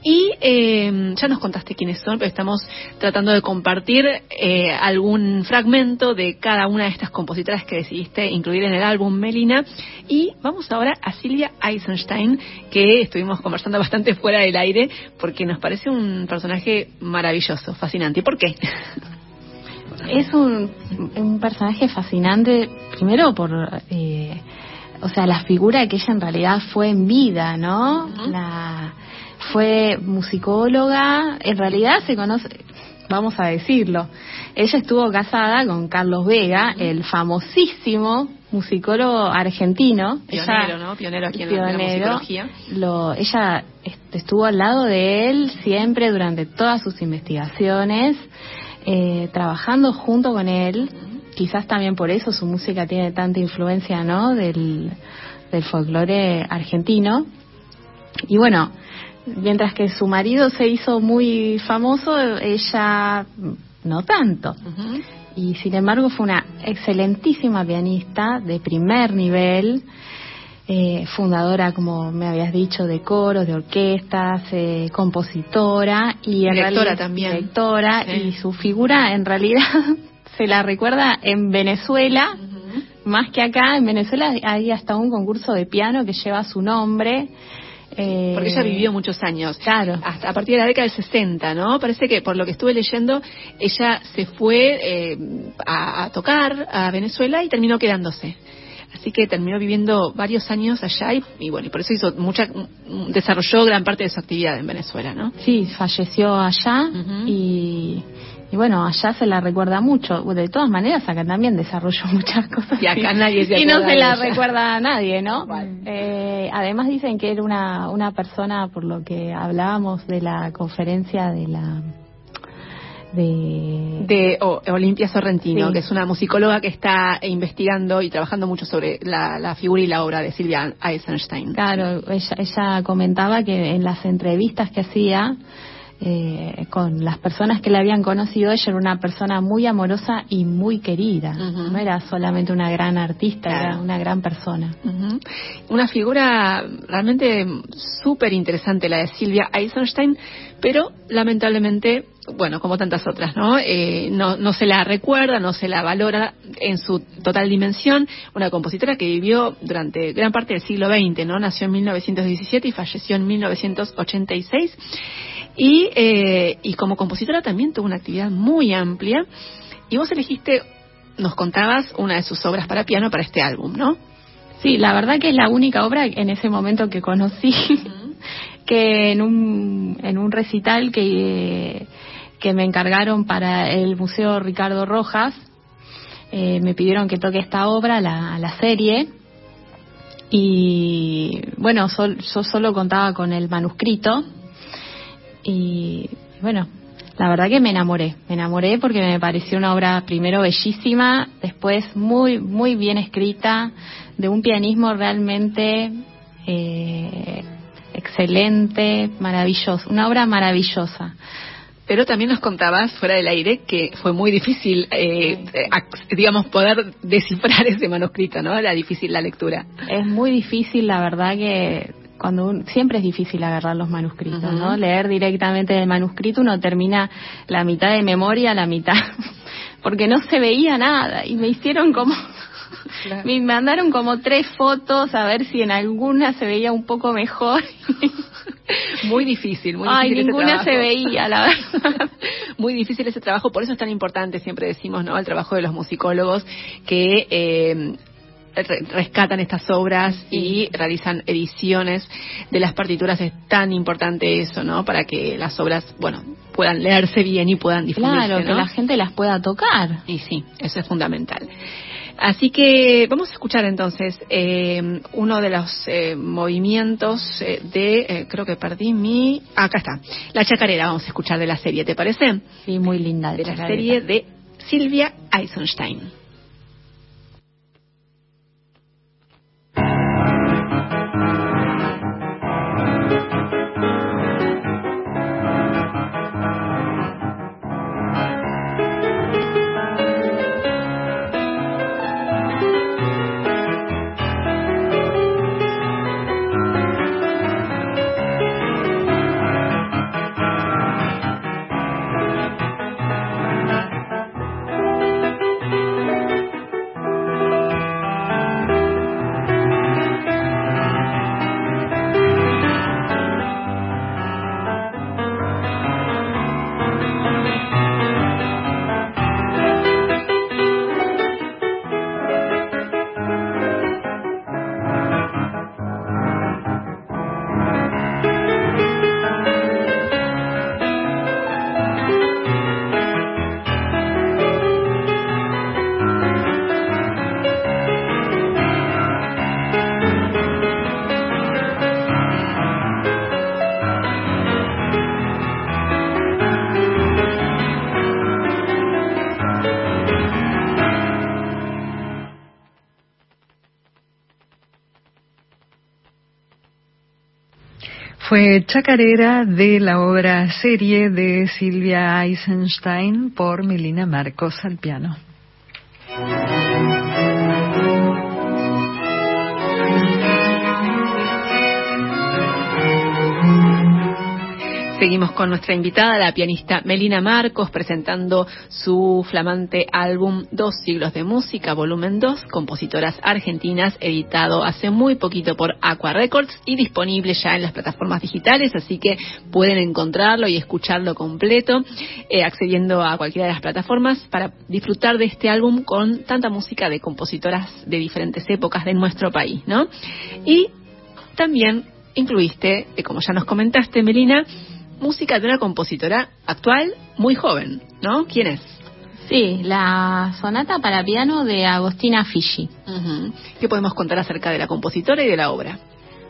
Y eh, ya nos contaste quiénes son, pero estamos tratando de compartir eh, algún fragmento de cada una de estas compositoras que decidiste incluir en el álbum Melina. Y vamos ahora a Silvia Eisenstein, que estuvimos conversando bastante fuera del aire, porque nos parece un personaje maravilloso, fascinante. ¿Y por qué? Es un, un personaje fascinante, primero por, eh, o sea, la figura que ella en realidad fue en vida, ¿no? La fue musicóloga, en realidad se conoce, vamos a decirlo, ella estuvo casada con Carlos Vega, el famosísimo musicólogo argentino. Pionero, ¿no? Pionero aquí en la musicología. Lo, ella estuvo al lado de él siempre durante todas sus investigaciones eh, trabajando junto con él. Quizás también por eso su música tiene tanta influencia, ¿no? Del, del folclore argentino. Y bueno, mientras que su marido se hizo muy famoso, ella no tanto. Y sin embargo fue una excelentísima pianista de primer nivel eh, fundadora, como me habías dicho, de coros, de orquestas, eh, compositora y directora también. Directora y su figura en realidad se la recuerda en Venezuela, más que acá. En Venezuela hay hasta un concurso de piano que lleva su nombre. Eh, Porque ella vivió muchos años. Claro. Hasta a partir de la década del 60, ¿no? Parece que, por lo que estuve leyendo, ella se fue eh, a, a, tocar a Venezuela y terminó quedándose. Así que terminó viviendo varios años allá y, bueno, y por eso hizo mucha, desarrolló gran parte de su actividad en Venezuela, ¿no? Sí, falleció allá y, y bueno, allá se la recuerda mucho. De todas maneras, acá también desarrolló muchas cosas. Y acá nadie se Y no se la recuerda a nadie, ¿no? Eh, además dicen que era una, una persona, por lo que hablábamos de la conferencia de la de, de oh, Olimpia Sorrentino, sí. que es una musicóloga que está investigando y trabajando mucho sobre la, la, figura y la obra de Silvia Eisenstein. Claro, ella, ella comentaba que en las entrevistas que hacía eh, con las personas que la habían conocido, ella era una persona muy amorosa y muy querida. Uh -huh. No era solamente una gran artista, claro. era una gran persona. Uh -huh. Una figura realmente súper interesante la de Silvia Eisenstein, pero lamentablemente bueno, como tantas otras, ¿no? Eh, ¿no? No se la recuerda, no se la valora en su total dimensión. Una compositora que vivió durante gran parte del siglo XX, ¿no? Nació en 1917 y falleció en 1986. Y, eh, y como compositora también tuvo una actividad muy amplia. Y vos elegiste, nos contabas, una de sus obras para piano para este álbum, ¿no? Sí, la verdad que es la única obra en ese momento que conocí. Que en un, en un recital que, que me encargaron para el Museo Ricardo Rojas, eh, me pidieron que toque esta obra, la, la serie, y bueno, sol, yo solo contaba con el manuscrito, y bueno, la verdad que me enamoré, me enamoré porque me pareció una obra primero bellísima, después muy, muy bien escrita, de un pianismo realmente eh, excelente, maravilloso, una obra maravillosa. Pero también nos contabas fuera del aire que fue muy difícil, eh, digamos, poder descifrar ese manuscrito, ¿no? Era difícil la lectura. Es muy difícil, la verdad que cuando un, siempre es difícil agarrar los manuscritos, uh -huh. ¿no? Leer directamente del manuscrito uno termina la mitad de memoria, la mitad, porque no se veía nada y me hicieron como Claro. Me mandaron como tres fotos a ver si en alguna se veía un poco mejor. muy difícil, muy Ay, difícil. ninguna se veía, la verdad. muy difícil ese trabajo, por eso es tan importante, siempre decimos, ¿no? El trabajo de los musicólogos que eh, rescatan estas obras y realizan ediciones de las partituras es tan importante eso, ¿no? Para que las obras, bueno, puedan leerse bien y puedan difundirse, Claro, ¿no? que la gente las pueda tocar. Y sí, eso es fundamental. Así que vamos a escuchar entonces eh, uno de los eh, movimientos eh, de, eh, creo que perdí mi, acá está, la chacarera, vamos a escuchar de la serie, ¿te parece? Sí, muy linda. De la chacarera. serie de Silvia Eisenstein. Chacarera de la obra serie de Silvia Eisenstein por Melina Marcos al piano. Seguimos con nuestra invitada, la pianista Melina Marcos, presentando su flamante álbum Dos siglos de música, volumen 2, compositoras argentinas, editado hace muy poquito por Aqua Records y disponible ya en las plataformas digitales, así que pueden encontrarlo y escucharlo completo, eh, accediendo a cualquiera de las plataformas para disfrutar de este álbum con tanta música de compositoras de diferentes épocas de nuestro país, ¿no? Y también incluiste, eh, como ya nos comentaste, Melina, música de una compositora actual muy joven, ¿no? ¿Quién es? Sí, la sonata para piano de Agostina Fischi. ¿Qué podemos contar acerca de la compositora y de la obra?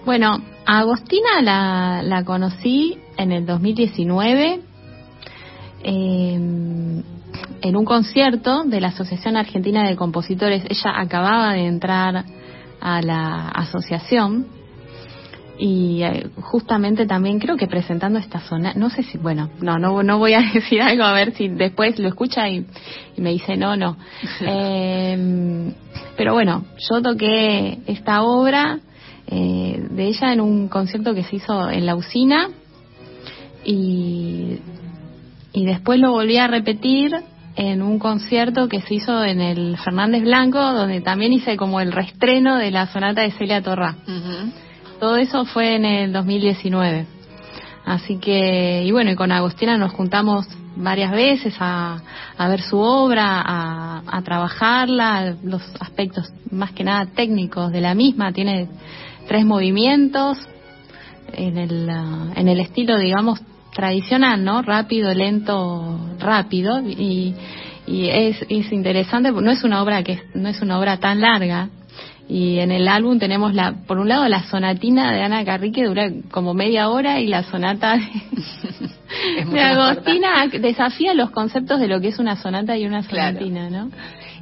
Bueno, a Agostina la, la conocí en el 2019 eh, en un concierto de la Asociación Argentina de Compositores. Ella acababa de entrar a la asociación y eh, justamente también creo que presentando esta zona, no sé si, bueno, no, no, no voy a decir algo a ver si después lo escucha y, y me dice no, no. Eh, pero bueno, yo toqué esta obra eh, de ella en un concierto que se hizo en la usina y, y después lo volví a repetir en un concierto que se hizo en el Fernández Blanco, donde también hice como el reestreno de la sonata de Celia Torra. Todo eso fue en el 2019. Así que, y bueno, y con Agostina nos juntamos varias veces a, a ver su obra, a, a trabajarla, los aspectos más que nada técnicos de la misma. Tiene tres movimientos en el, en el estilo, digamos, tradicional, ¿no? Rápido, lento, rápido. Y, y es, es interesante, no es una obra que no es una obra tan larga, y en el álbum tenemos la, por un lado la sonatina de Ana Carri que dura como media hora y la sonata de, Agostina desafía los conceptos de lo que es una sonata y una Claro. sonatina, ¿no?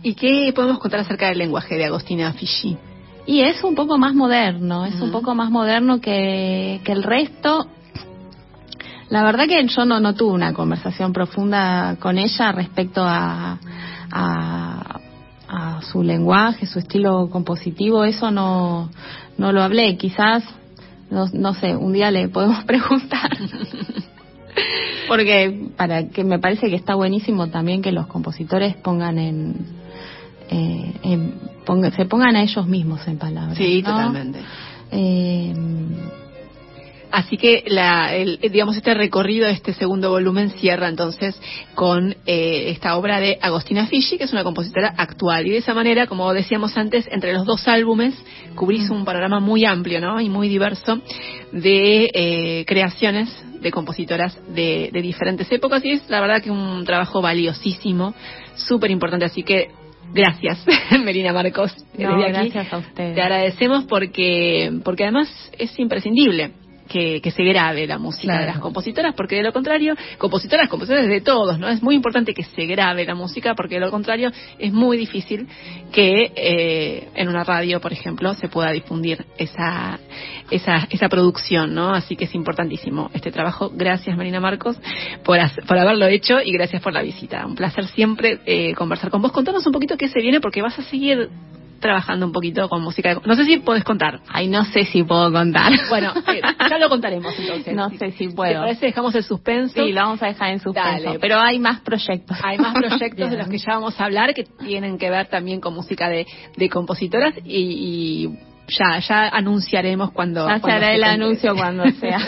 ¿Y qué podemos contar acerca del lenguaje de Agostina Fischi? Y es un poco más moderno, es un poco más moderno que, que el resto. La verdad que yo no, no tuve una conversación profunda con ella respecto a, a, a su lenguaje, su estilo compositivo, eso no, no lo hablé. Quizás, no, no sé, un día le podemos preguntar. Porque para que me parece que está buenísimo también que los compositores pongan en, eh, en- ponga- se pongan a ellos mismos en palabras. Sí, ¿no? totalmente. Eh, Así que la, el- digamos este recorrido este segundo volumen cierra entonces con eh, esta obra de Agostina Fischi, que es una compositora actual. Y de esa manera, como decíamos antes, entre los dos álbumes cubrís un panorama muy amplio ¿no? y muy diverso de eh, creaciones de compositoras de, de diferentes épocas. Y es la verdad que un trabajo valiosísimo, súper importante. Así que Gracias, Melina Marcos. No, gracias a ustedes. Te agradecemos porque, porque además es imprescindible que, que se grabe la música Claro. de las compositoras, porque de lo contrario, compositoras, compositores de todos, ¿no? Es muy importante que se grabe la música, porque de lo contrario es muy difícil que eh, en una radio, por ejemplo, se pueda difundir esa, esa, esa producción, ¿no? Así que es importantísimo este trabajo. Gracias, Marina Marcos, por, por haberlo hecho y gracias por la visita. Un placer siempre eh, conversar con vos. Contanos un poquito qué se viene, porque vas a seguir trabajando un poquito con música. de- No sé si podés contar. Ay, no sé si puedo contar. Bueno, eh, ya lo contaremos entonces. No sé si ¿Te puedo. parece? Dejamos el suspenso. Sí, lo vamos a dejar en suspenso. Dale. Pero hay más proyectos. Hay más proyectos de los que ya vamos a hablar que tienen que ver también con música de, de compositoras y, y ya ya anunciaremos cuando. Ya se cuando hará el anuncio cuando sea.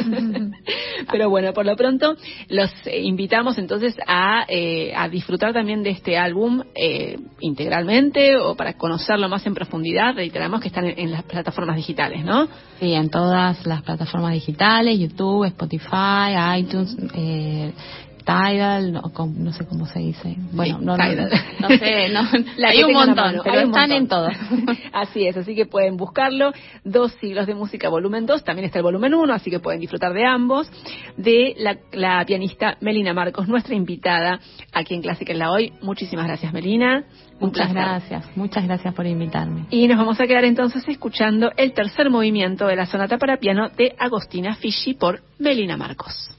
Pero bueno, por lo pronto los invitamos entonces a, eh, a disfrutar también de este álbum eh, integralmente o para conocerlo más en profundidad. Reiteramos que están en, en las plataformas digitales, ¿no? Sí, en todas las plataformas digitales, YouTube, Spotify, iTunes, eh, Tidal, no, no sé cómo se dice. Bueno, Sí, no, no, Tidal. no sé, no, La hay un montón, mano, pero hay un están en montón. todos. Así es, así que pueden buscarlo. Dos siglos de música, volumen 2. También está el volumen 1, así que pueden disfrutar de ambos. De la, la pianista Melina Marcos, nuestra invitada aquí en Clásica en la Hoy. Muchísimas gracias, Melina. Un Muchas placer. gracias, muchas gracias por invitarme. Y nos vamos a quedar entonces escuchando el tercer movimiento de la sonata para piano de Agostina Fischi por Melina Marcos.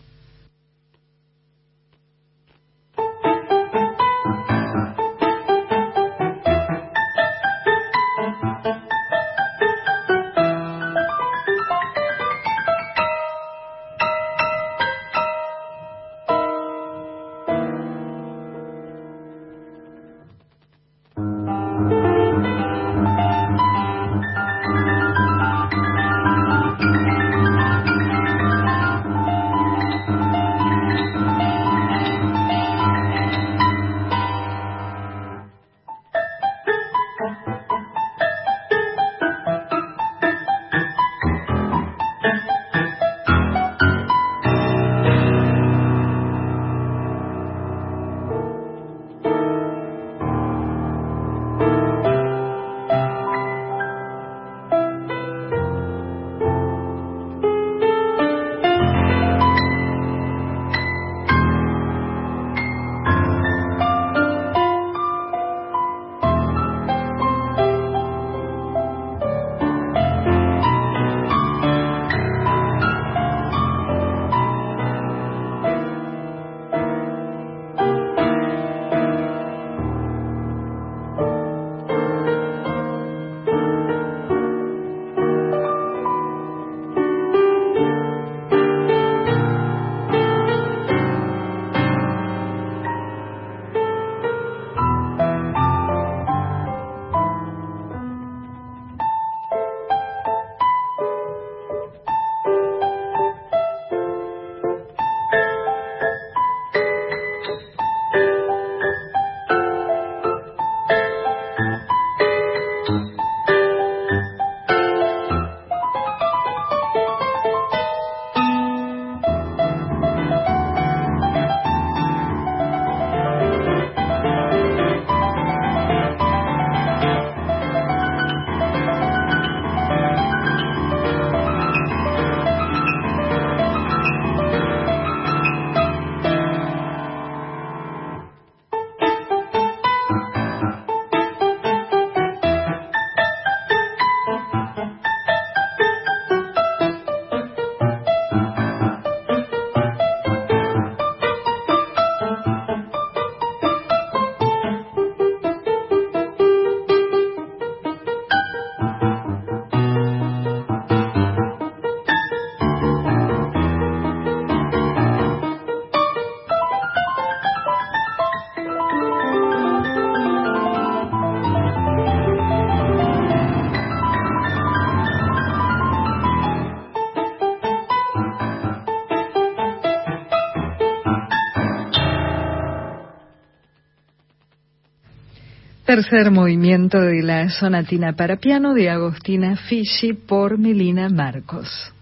Tercer movimiento de la sonatina para piano de Agostina Fischi por Melina Marcos.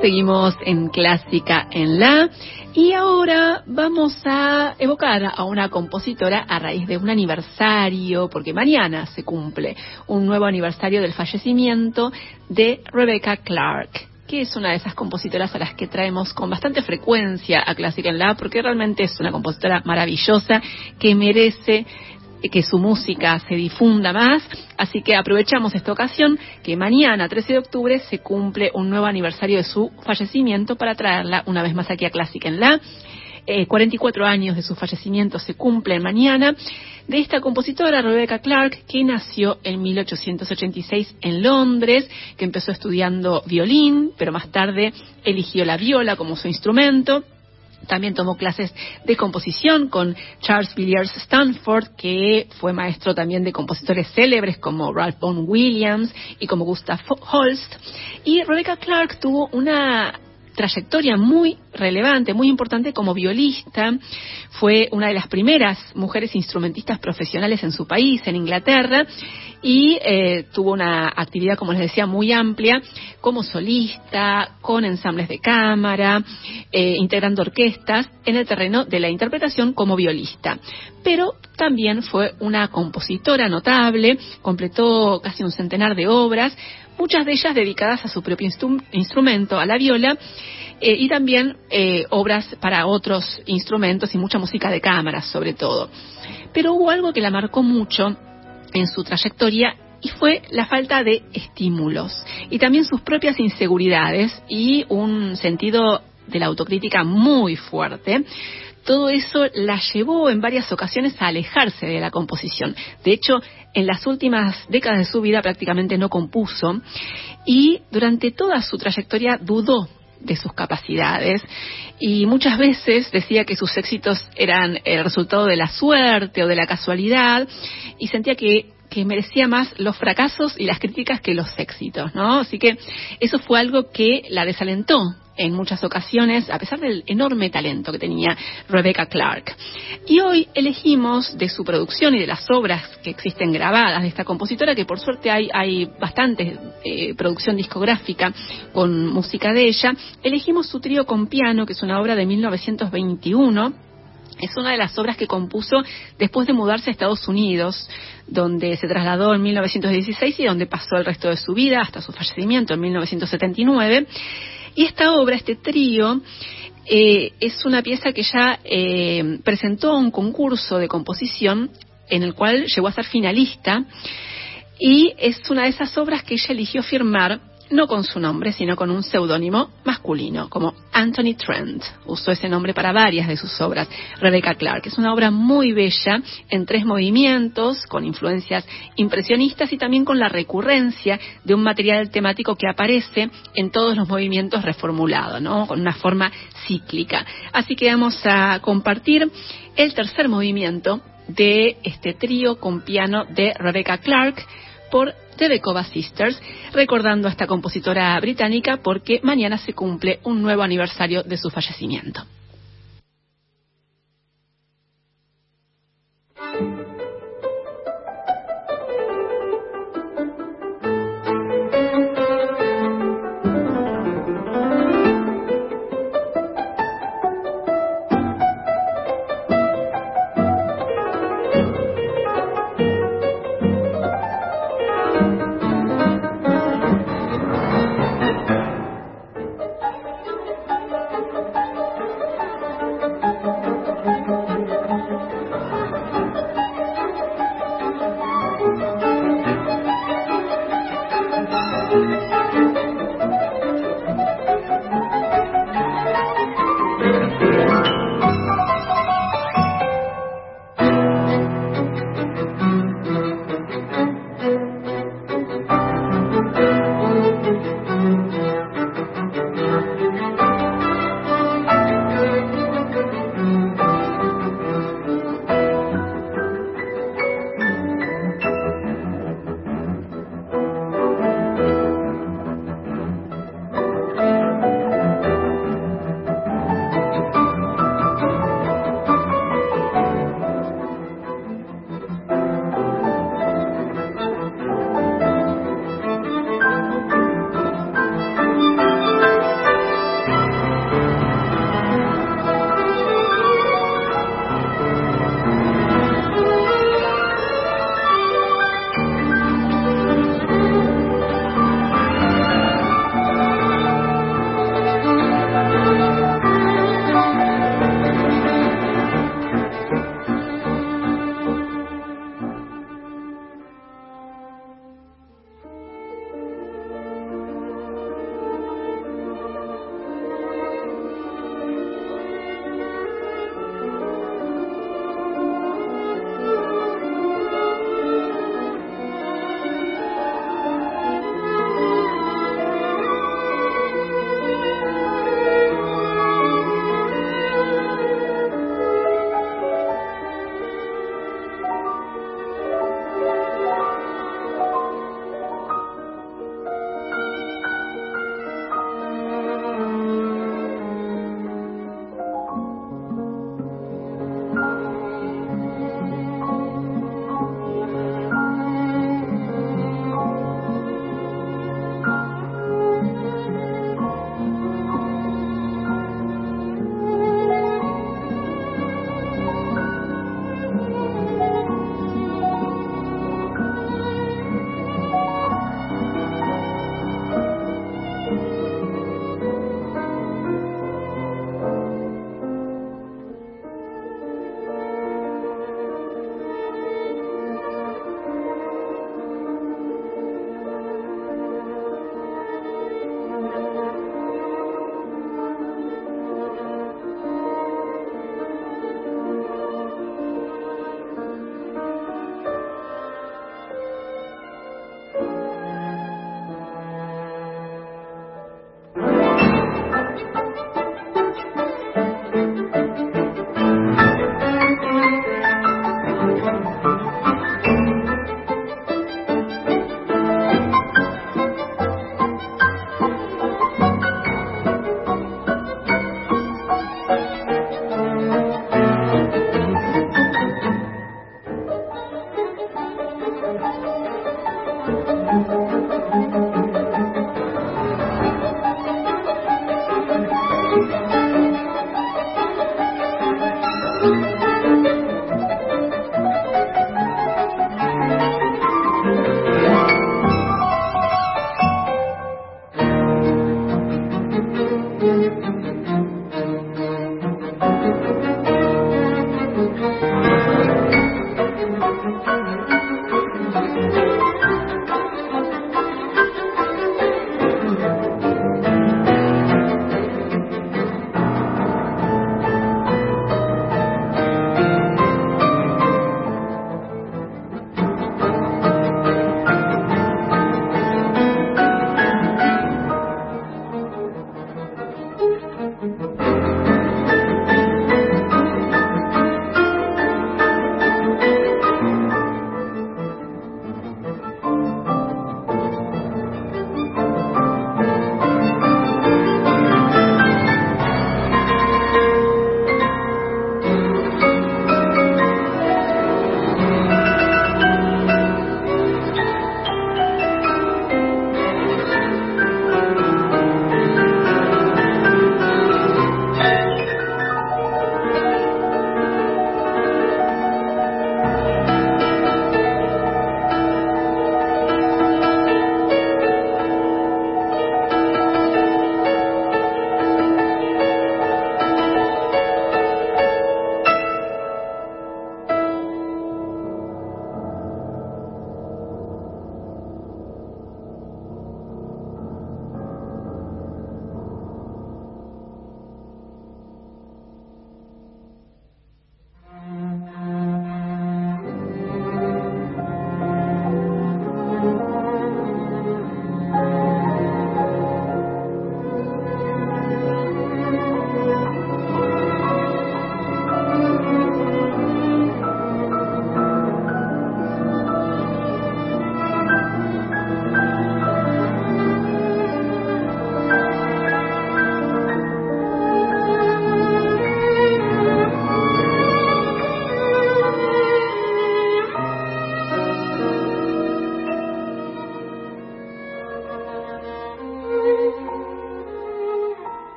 Seguimos en Clásica en La y ahora vamos a evocar a una compositora a raíz de un aniversario, porque mañana se cumple un nuevo aniversario del fallecimiento de Rebecca Clark que es una de esas compositoras a las que traemos con bastante frecuencia a Clásica en La, porque realmente es una compositora maravillosa que merece que su música se difunda más. Así que aprovechamos esta ocasión que mañana, 13 de octubre, se cumple un nuevo aniversario de su fallecimiento para traerla una vez más aquí a Clásica en La. 44 eh, años de su fallecimiento se cumplen mañana, de esta compositora Rebecca Clark, que nació en 1886 en Londres, que empezó estudiando violín, pero más tarde eligió la viola como su instrumento también tomó clases de composición con Charles Villiers Stanford, que fue maestro también de compositores célebres como Ralph Vaughan Williams y como Gustav Holst. Y Rebecca Clark tuvo una trayectoria muy relevante, muy importante como violista. Fue una de las primeras mujeres instrumentistas profesionales en su país, en Inglaterra, y eh, tuvo una actividad, como les decía, muy amplia como solista, con ensambles de cámara, eh, integrando orquestas en el terreno de la interpretación como violista. Pero también fue una compositora notable, completó casi un centenar de obras, muchas de ellas dedicadas a su propio instrumento, a la viola, eh, y también eh, obras para otros instrumentos y mucha música de cámara sobre todo. Pero hubo algo que la marcó mucho en su trayectoria y fue la falta de estímulos y también sus propias inseguridades y un sentido de la autocrítica muy fuerte. Todo eso la llevó en varias ocasiones a alejarse de la composición. De hecho, en las últimas décadas de su vida prácticamente no compuso y durante toda su trayectoria dudó de sus capacidades y muchas veces decía que sus éxitos eran el resultado de la suerte o de la casualidad y sentía que que merecía más los fracasos y las críticas que los éxitos, ¿no? Así que eso fue algo que la desalentó en muchas ocasiones, a pesar del enorme talento que tenía Rebecca Clark. Y hoy elegimos de su producción y de las obras que existen grabadas de esta compositora, que por suerte hay, hay bastante eh, producción discográfica con música de ella, elegimos su trío con piano, que es una obra de 1921 es una de las obras que compuso después de mudarse a Estados Unidos, donde se trasladó en 1916 y donde pasó el resto de su vida hasta su fallecimiento en 1979. Y esta obra, este trío, eh, es una pieza que ya eh, presentó un concurso de composición en el cual llegó a ser finalista. Y es una de esas obras que ella eligió firmar no con su nombre, sino con un seudónimo masculino, como Anthony Trent. Usó ese nombre para varias de sus obras. Rebecca Clark es una obra muy bella en tres movimientos, con influencias impresionistas y también con la recurrencia de un material temático que aparece en todos los movimientos reformulado, ¿no? Con una forma cíclica. Así que vamos a compartir el tercer movimiento de este trío con piano de Rebecca Clark por The Decova Sisters, recordando a esta compositora británica porque mañana se cumple un nuevo aniversario de su fallecimiento.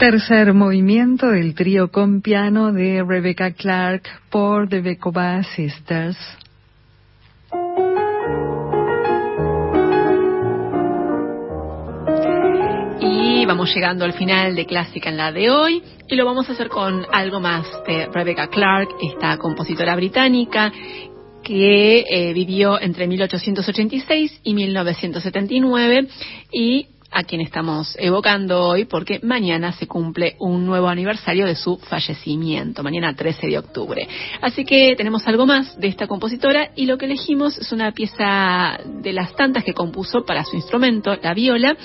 Tercer movimiento del trío con piano de Rebecca Clark por The Bekoba Sisters. Y vamos llegando al final de Clásica en la de hoy y lo vamos a hacer con algo más de Rebecca Clark, esta compositora británica que eh, vivió entre 1886 y 1979 y a quien estamos evocando hoy porque mañana se cumple un nuevo aniversario de su fallecimiento, mañana 13 de octubre. Así que tenemos algo más de esta compositora y lo que elegimos es una pieza de las tantas que compuso para su instrumento, la viola.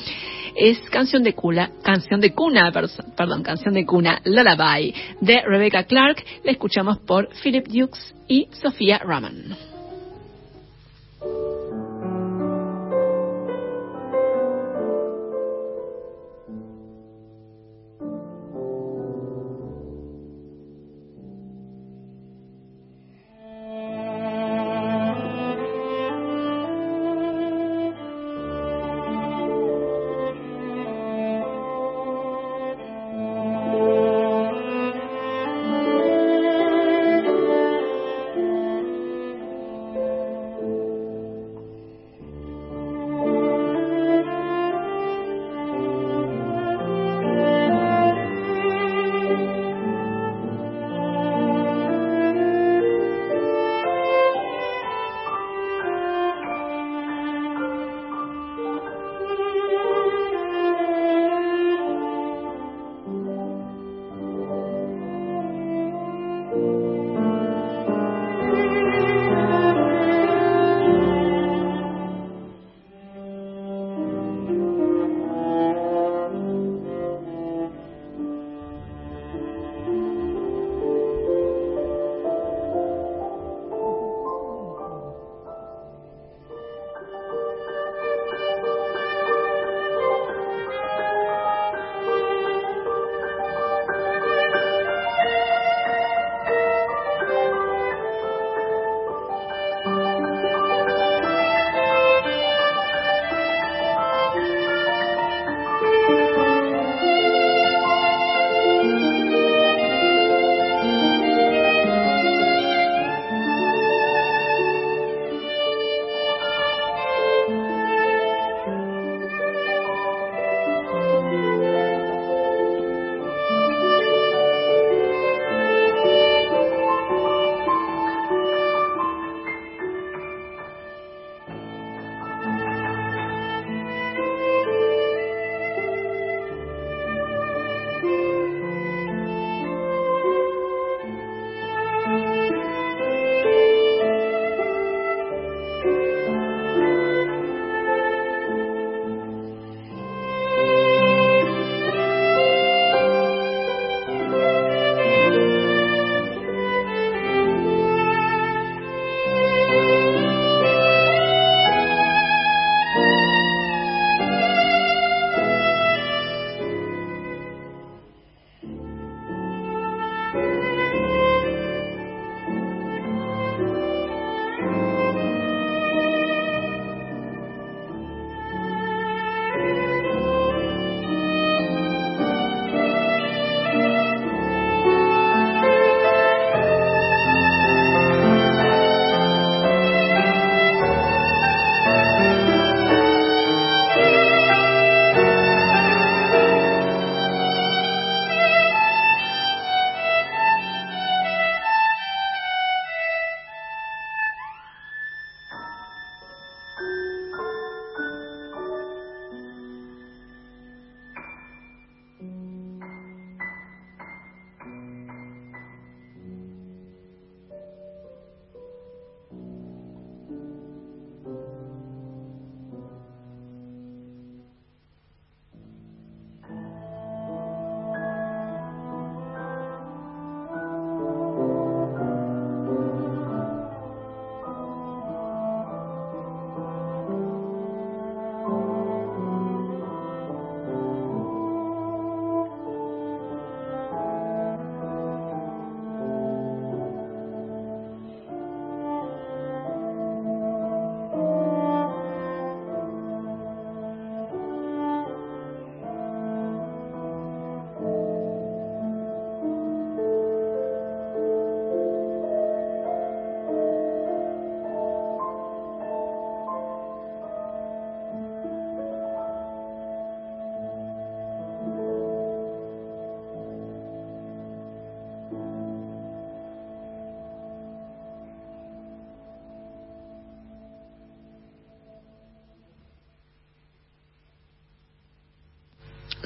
Es canción de cuna, canción de cuna, perdón, canción de cuna, Lullaby, de Rebecca Clark. La escuchamos por Philip Dukes y Sofía Raman.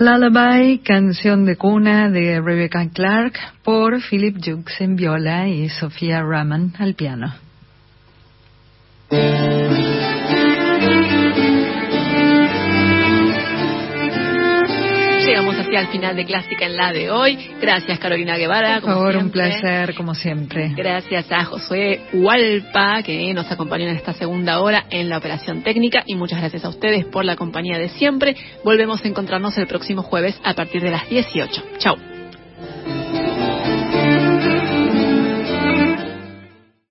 Lullaby, canción de cuna de Rebecca Clark por Philip Jukes en viola y Sofía Raman al piano. Final de Clásica en la de hoy. Gracias Carolina Guevara. Por favor, un placer como siempre. Gracias a Josué Hualpa que nos acompañó en esta segunda hora en la operación técnica y muchas gracias a ustedes por la compañía de siempre. Volvemos a encontrarnos el próximo jueves a partir de las 18. Chao.